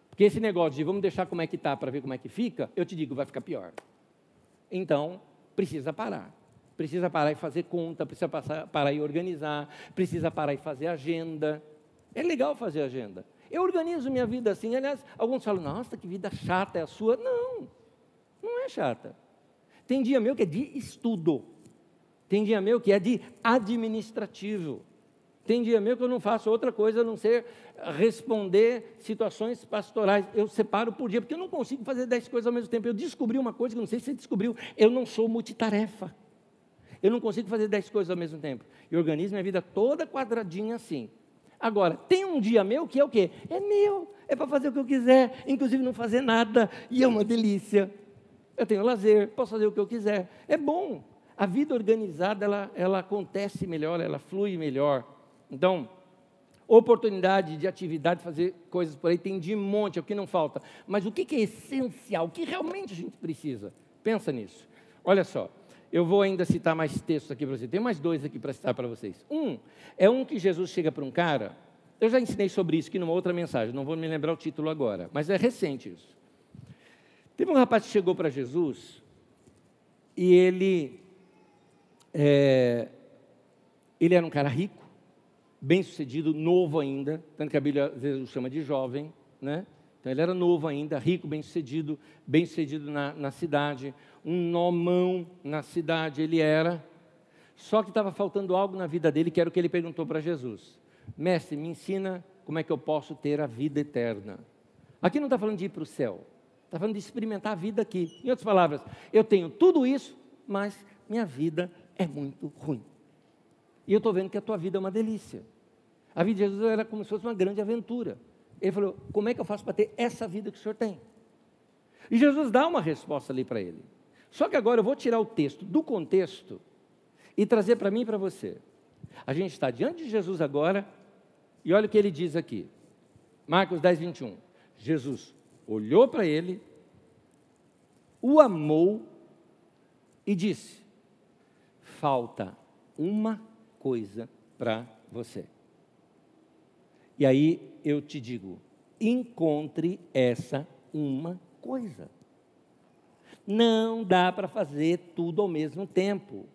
Porque esse negócio de vamos deixar como é que está para ver como é que fica, eu te digo, vai ficar pior. Então, precisa parar. Precisa parar e fazer conta, precisa passar, parar e organizar, precisa parar e fazer agenda. É legal fazer agenda. Eu organizo minha vida assim. Aliás, alguns falam, nossa, que vida chata é a sua. Não, não é chata. Tem dia meu que é de estudo. Tem dia meu que é de administrativo. Tem dia meu que eu não faço outra coisa a não ser responder situações pastorais. Eu separo por dia, porque eu não consigo fazer dez coisas ao mesmo tempo. Eu descobri uma coisa que não sei se você descobriu. Eu não sou multitarefa. Eu não consigo fazer dez coisas ao mesmo tempo. E organizo minha vida toda quadradinha assim. Agora, tem um dia meu que é o quê? É meu, é para fazer o que eu quiser, inclusive não fazer nada, e é uma delícia. Eu tenho lazer, posso fazer o que eu quiser. É bom. A vida organizada, ela, ela acontece melhor, ela flui melhor. Então, oportunidade de atividade, fazer coisas por aí, tem de monte, é o que não falta. Mas o que é essencial, o que realmente a gente precisa? Pensa nisso. Olha só, eu vou ainda citar mais textos aqui para você. Tem mais dois aqui para citar para vocês. Um é um que Jesus chega para um cara. Eu já ensinei sobre isso aqui numa outra mensagem, não vou me lembrar o título agora, mas é recente isso. Teve um rapaz que chegou para Jesus e ele, é, ele era um cara rico, bem sucedido, novo ainda, tanto que a Bíblia às vezes o chama de jovem, né? Então ele era novo ainda, rico, bem sucedido, bem sucedido na, na cidade, um nomão na cidade ele era, só que estava faltando algo na vida dele, que era o que ele perguntou para Jesus: Mestre, me ensina como é que eu posso ter a vida eterna. Aqui não está falando de ir para o céu, está falando de experimentar a vida aqui. Em outras palavras, eu tenho tudo isso, mas minha vida é muito ruim. E eu estou vendo que a tua vida é uma delícia. A vida de Jesus era como se fosse uma grande aventura. Ele falou: Como é que eu faço para ter essa vida que o senhor tem? E Jesus dá uma resposta ali para ele. Só que agora eu vou tirar o texto do contexto e trazer para mim e para você. A gente está diante de Jesus agora, e olha o que ele diz aqui. Marcos 10, 21. Jesus olhou para ele, o amou e disse: Falta uma coisa para você. E aí eu te digo: encontre essa uma coisa. Não dá para fazer tudo ao mesmo tempo.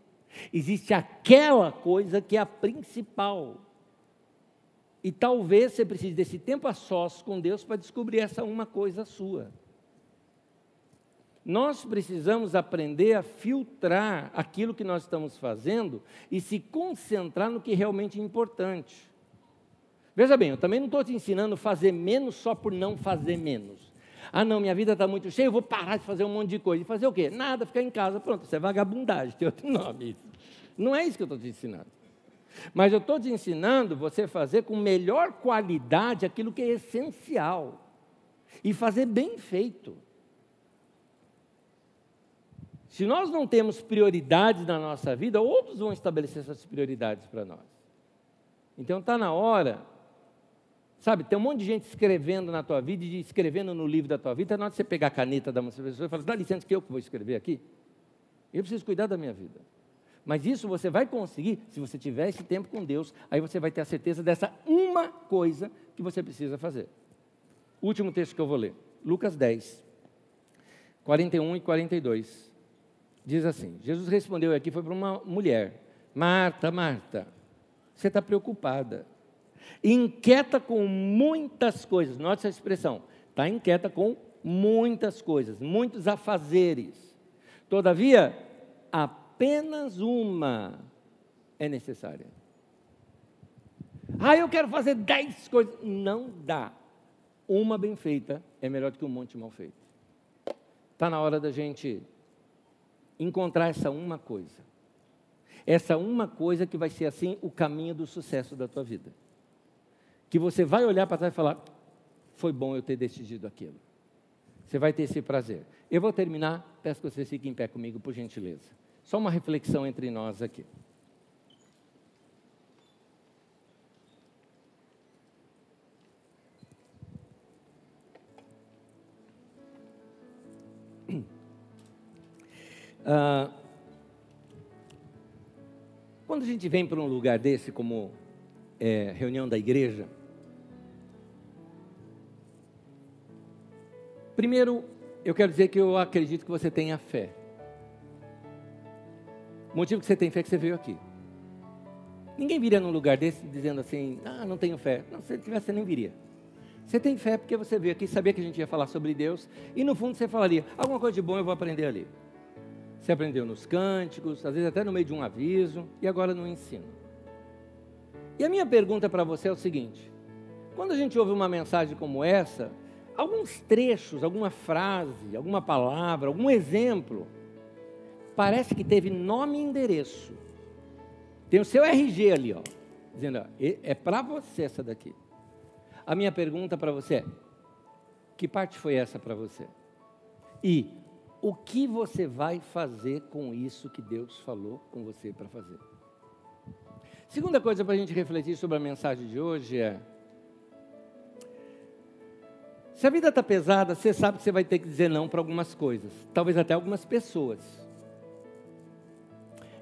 Existe aquela coisa que é a principal. E talvez você precise desse tempo a sós com Deus para descobrir essa uma coisa sua. Nós precisamos aprender a filtrar aquilo que nós estamos fazendo e se concentrar no que realmente é importante. Veja bem, eu também não estou te ensinando a fazer menos só por não fazer menos. Ah, não, minha vida está muito cheia, eu vou parar de fazer um monte de coisa. E fazer o quê? Nada, ficar em casa. Pronto, isso é vagabundagem, tem outro [laughs] nome. Não é isso que eu estou te ensinando. Mas eu estou te ensinando você fazer com melhor qualidade aquilo que é essencial. E fazer bem feito. Se nós não temos prioridades na nossa vida, outros vão estabelecer essas prioridades para nós. Então está na hora Sabe, tem um monte de gente escrevendo na tua vida e escrevendo no livro da tua vida. Na hora de você pegar a caneta da pessoa e falar, dá licença que eu que vou escrever aqui. Eu preciso cuidar da minha vida. Mas isso você vai conseguir se você tiver esse tempo com Deus. Aí você vai ter a certeza dessa uma coisa que você precisa fazer. Último texto que eu vou ler. Lucas 10, 41 e 42. Diz assim: Jesus respondeu aqui, foi para uma mulher: Marta, Marta, você está preocupada inquieta com muitas coisas. Note essa expressão. Está inquieta com muitas coisas, muitos afazeres. Todavia, apenas uma é necessária. Ah, eu quero fazer dez coisas. Não dá. Uma bem feita é melhor do que um monte mal feito. Está na hora da gente encontrar essa uma coisa. Essa uma coisa que vai ser assim o caminho do sucesso da tua vida. Que você vai olhar para trás e falar: foi bom eu ter decidido aquilo. Você vai ter esse prazer. Eu vou terminar, peço que você fique em pé comigo, por gentileza. Só uma reflexão entre nós aqui. [clears throat] Ah, quando a gente vem para um lugar desse, como é, reunião da igreja, primeiro eu quero dizer que eu acredito que você tenha fé. O motivo que você tem fé é que você veio aqui. Ninguém viria num lugar desse dizendo assim, ah, não tenho fé. Não, se tivesse, você nem viria. Você tem fé porque você veio aqui, sabia que a gente ia falar sobre Deus, e no fundo você falaria, alguma coisa de bom eu vou aprender ali. Você aprendeu nos cânticos, às vezes até no meio de um aviso, e agora no ensino. E a minha pergunta para você é o seguinte: quando a gente ouve uma mensagem como essa, alguns trechos, alguma frase, alguma palavra, algum exemplo, parece que teve nome e endereço. Tem o seu RG ali, ó, dizendo, ó, é para você essa daqui. A minha pergunta para você é: que parte foi essa para você? E o que você vai fazer com isso que Deus falou com você para fazer? Segunda coisa para a gente refletir sobre a mensagem de hoje é: se a vida está pesada, você sabe que você vai ter que dizer não para algumas coisas, talvez até algumas pessoas.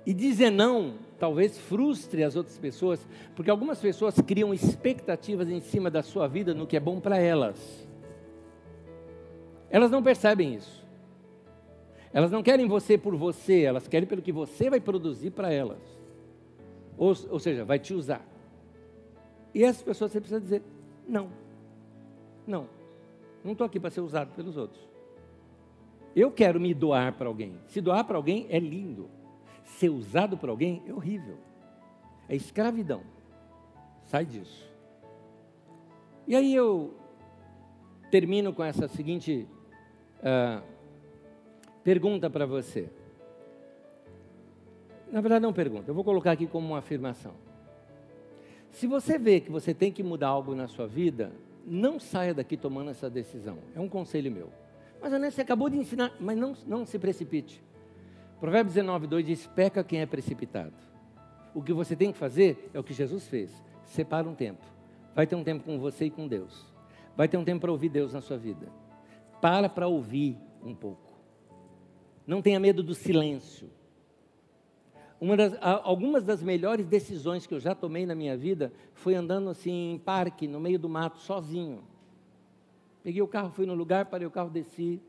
E dizer não talvez frustre as outras pessoas, porque algumas pessoas criam expectativas em cima da sua vida no que é bom para elas. Elas não percebem isso. Elas não querem você por você, elas querem pelo que você vai produzir para elas. Ou, ou seja, vai te usar. E essas pessoas você precisa dizer: não, não, não estou aqui para ser usado pelos outros. Eu quero me doar para alguém. Se doar para alguém é lindo. Ser usado por alguém é horrível. É escravidão. Sai disso. E aí eu termino com essa seguinte uh, pergunta para você. Na verdade, não pergunta, eu vou colocar aqui como uma afirmação. Se você vê que você tem que mudar algo na sua vida, não saia daqui tomando essa decisão. É um conselho meu. Mas, Ané, você acabou de ensinar, mas não, não se precipite. Provérbios 19, 2 diz: peca quem é precipitado. O que você tem que fazer é o que Jesus fez: separa um tempo. Vai ter um tempo com você e com Deus. Vai ter um tempo para ouvir Deus na sua vida. Para para ouvir um pouco. Não tenha medo do silêncio. Das, algumas das melhores decisões que eu já tomei na minha vida foi andando assim em parque, no meio do mato, sozinho. Peguei o carro, fui no lugar, parei o carro, desci.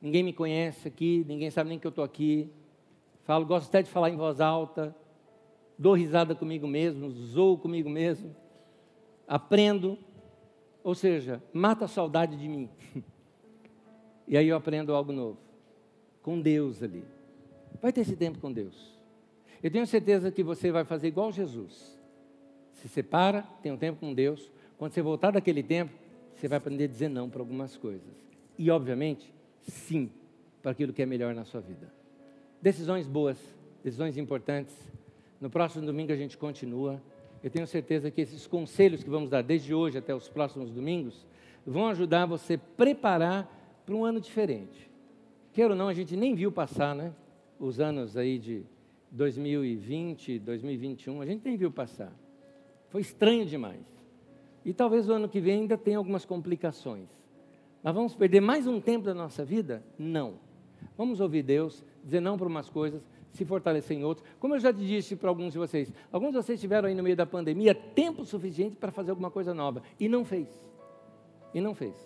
Ninguém me conhece aqui, ninguém sabe nem que eu estou aqui. Falo, gosto até de falar em voz alta. Dou risada comigo mesmo, zoo comigo mesmo. Aprendo, ou seja, mata a saudade de mim. [laughs] e aí eu aprendo algo novo com Deus ali. Vai ter esse tempo com Deus. Eu tenho certeza que você vai fazer igual Jesus. Se separa, tem um tempo com Deus. Quando você voltar daquele tempo, você vai aprender a dizer não para algumas coisas. E, obviamente, sim para aquilo que é melhor na sua vida. Decisões boas, decisões importantes. No próximo domingo a gente continua. Eu tenho certeza que esses conselhos que vamos dar desde hoje até os próximos domingos vão ajudar você a preparar para um ano diferente. Queira ou não, a gente nem viu passar, né? Os anos aí de 2020, 2021, a gente nem viu passar. Foi estranho demais. E talvez o ano que vem ainda tenha algumas complicações. Mas vamos perder mais um tempo da nossa vida? Não. Vamos ouvir Deus, dizer não para umas coisas, se fortalecer em outras. Como eu já disse para alguns de vocês, alguns de vocês tiveram aí no meio da pandemia tempo suficiente para fazer alguma coisa nova e não fez. E não fez.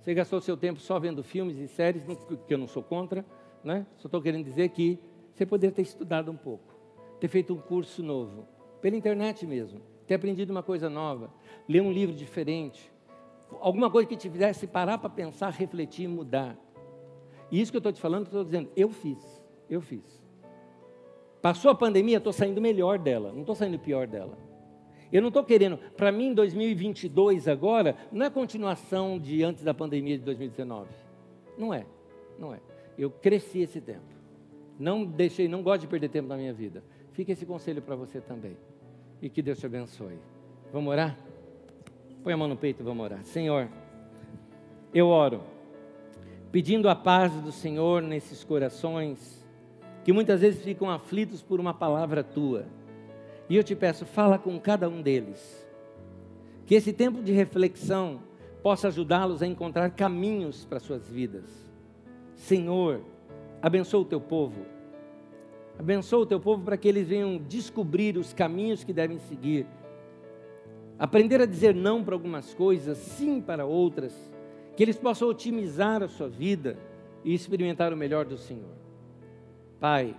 Você gastou seu tempo só vendo filmes e séries, que eu não sou contra, né? Só estou querendo dizer que você poderia ter estudado um pouco, ter feito um curso novo, pela internet mesmo, ter aprendido uma coisa nova, ler um livro diferente, alguma coisa que te fizesse parar para pensar, refletir e mudar. E isso que eu estou te falando, estou dizendo, eu fiz, eu fiz. Passou a pandemia, estou saindo melhor dela, não estou saindo pior dela. Eu não estou querendo, para mim, 2022 agora, não é continuação de antes da pandemia de 2019. Não é, não é. Eu cresci esse tempo. Não deixei, não gosto de perder tempo na minha vida. Fica esse conselho para você também. E que Deus te abençoe. Vamos orar? Põe a mão no peito e vamos orar. Senhor, eu oro, pedindo a paz do Senhor nesses corações, que muitas vezes ficam aflitos por uma palavra tua. E eu te peço, fala com cada um deles. Que esse tempo de reflexão possa ajudá-los a encontrar caminhos para suas vidas. Senhor, abençoa o teu povo. Abençoa o teu povo para que eles venham descobrir os caminhos que devem seguir aprender a dizer não para algumas coisas, sim para outras, que eles possam otimizar a sua vida e experimentar o melhor do Senhor. Pai,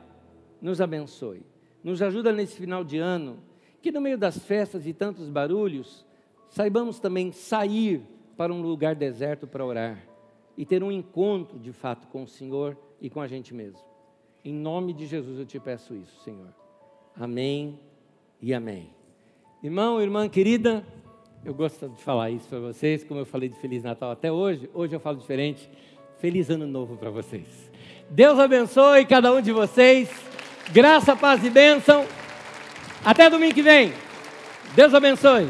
nos abençoe, nos ajuda nesse final de ano, que no meio das festas e tantos barulhos, saibamos também sair para um lugar deserto para orar e ter um encontro de fato com o Senhor e com a gente mesmo. Em nome de Jesus eu te peço isso, Senhor. Amém e amém. Irmão, irmã querida, eu gosto de falar isso para vocês, como eu falei de Feliz Natal até hoje, hoje eu falo diferente. Feliz Ano Novo para vocês. Deus abençoe cada um de vocês. Graça, paz e bênção. Até domingo que vem. Deus abençoe.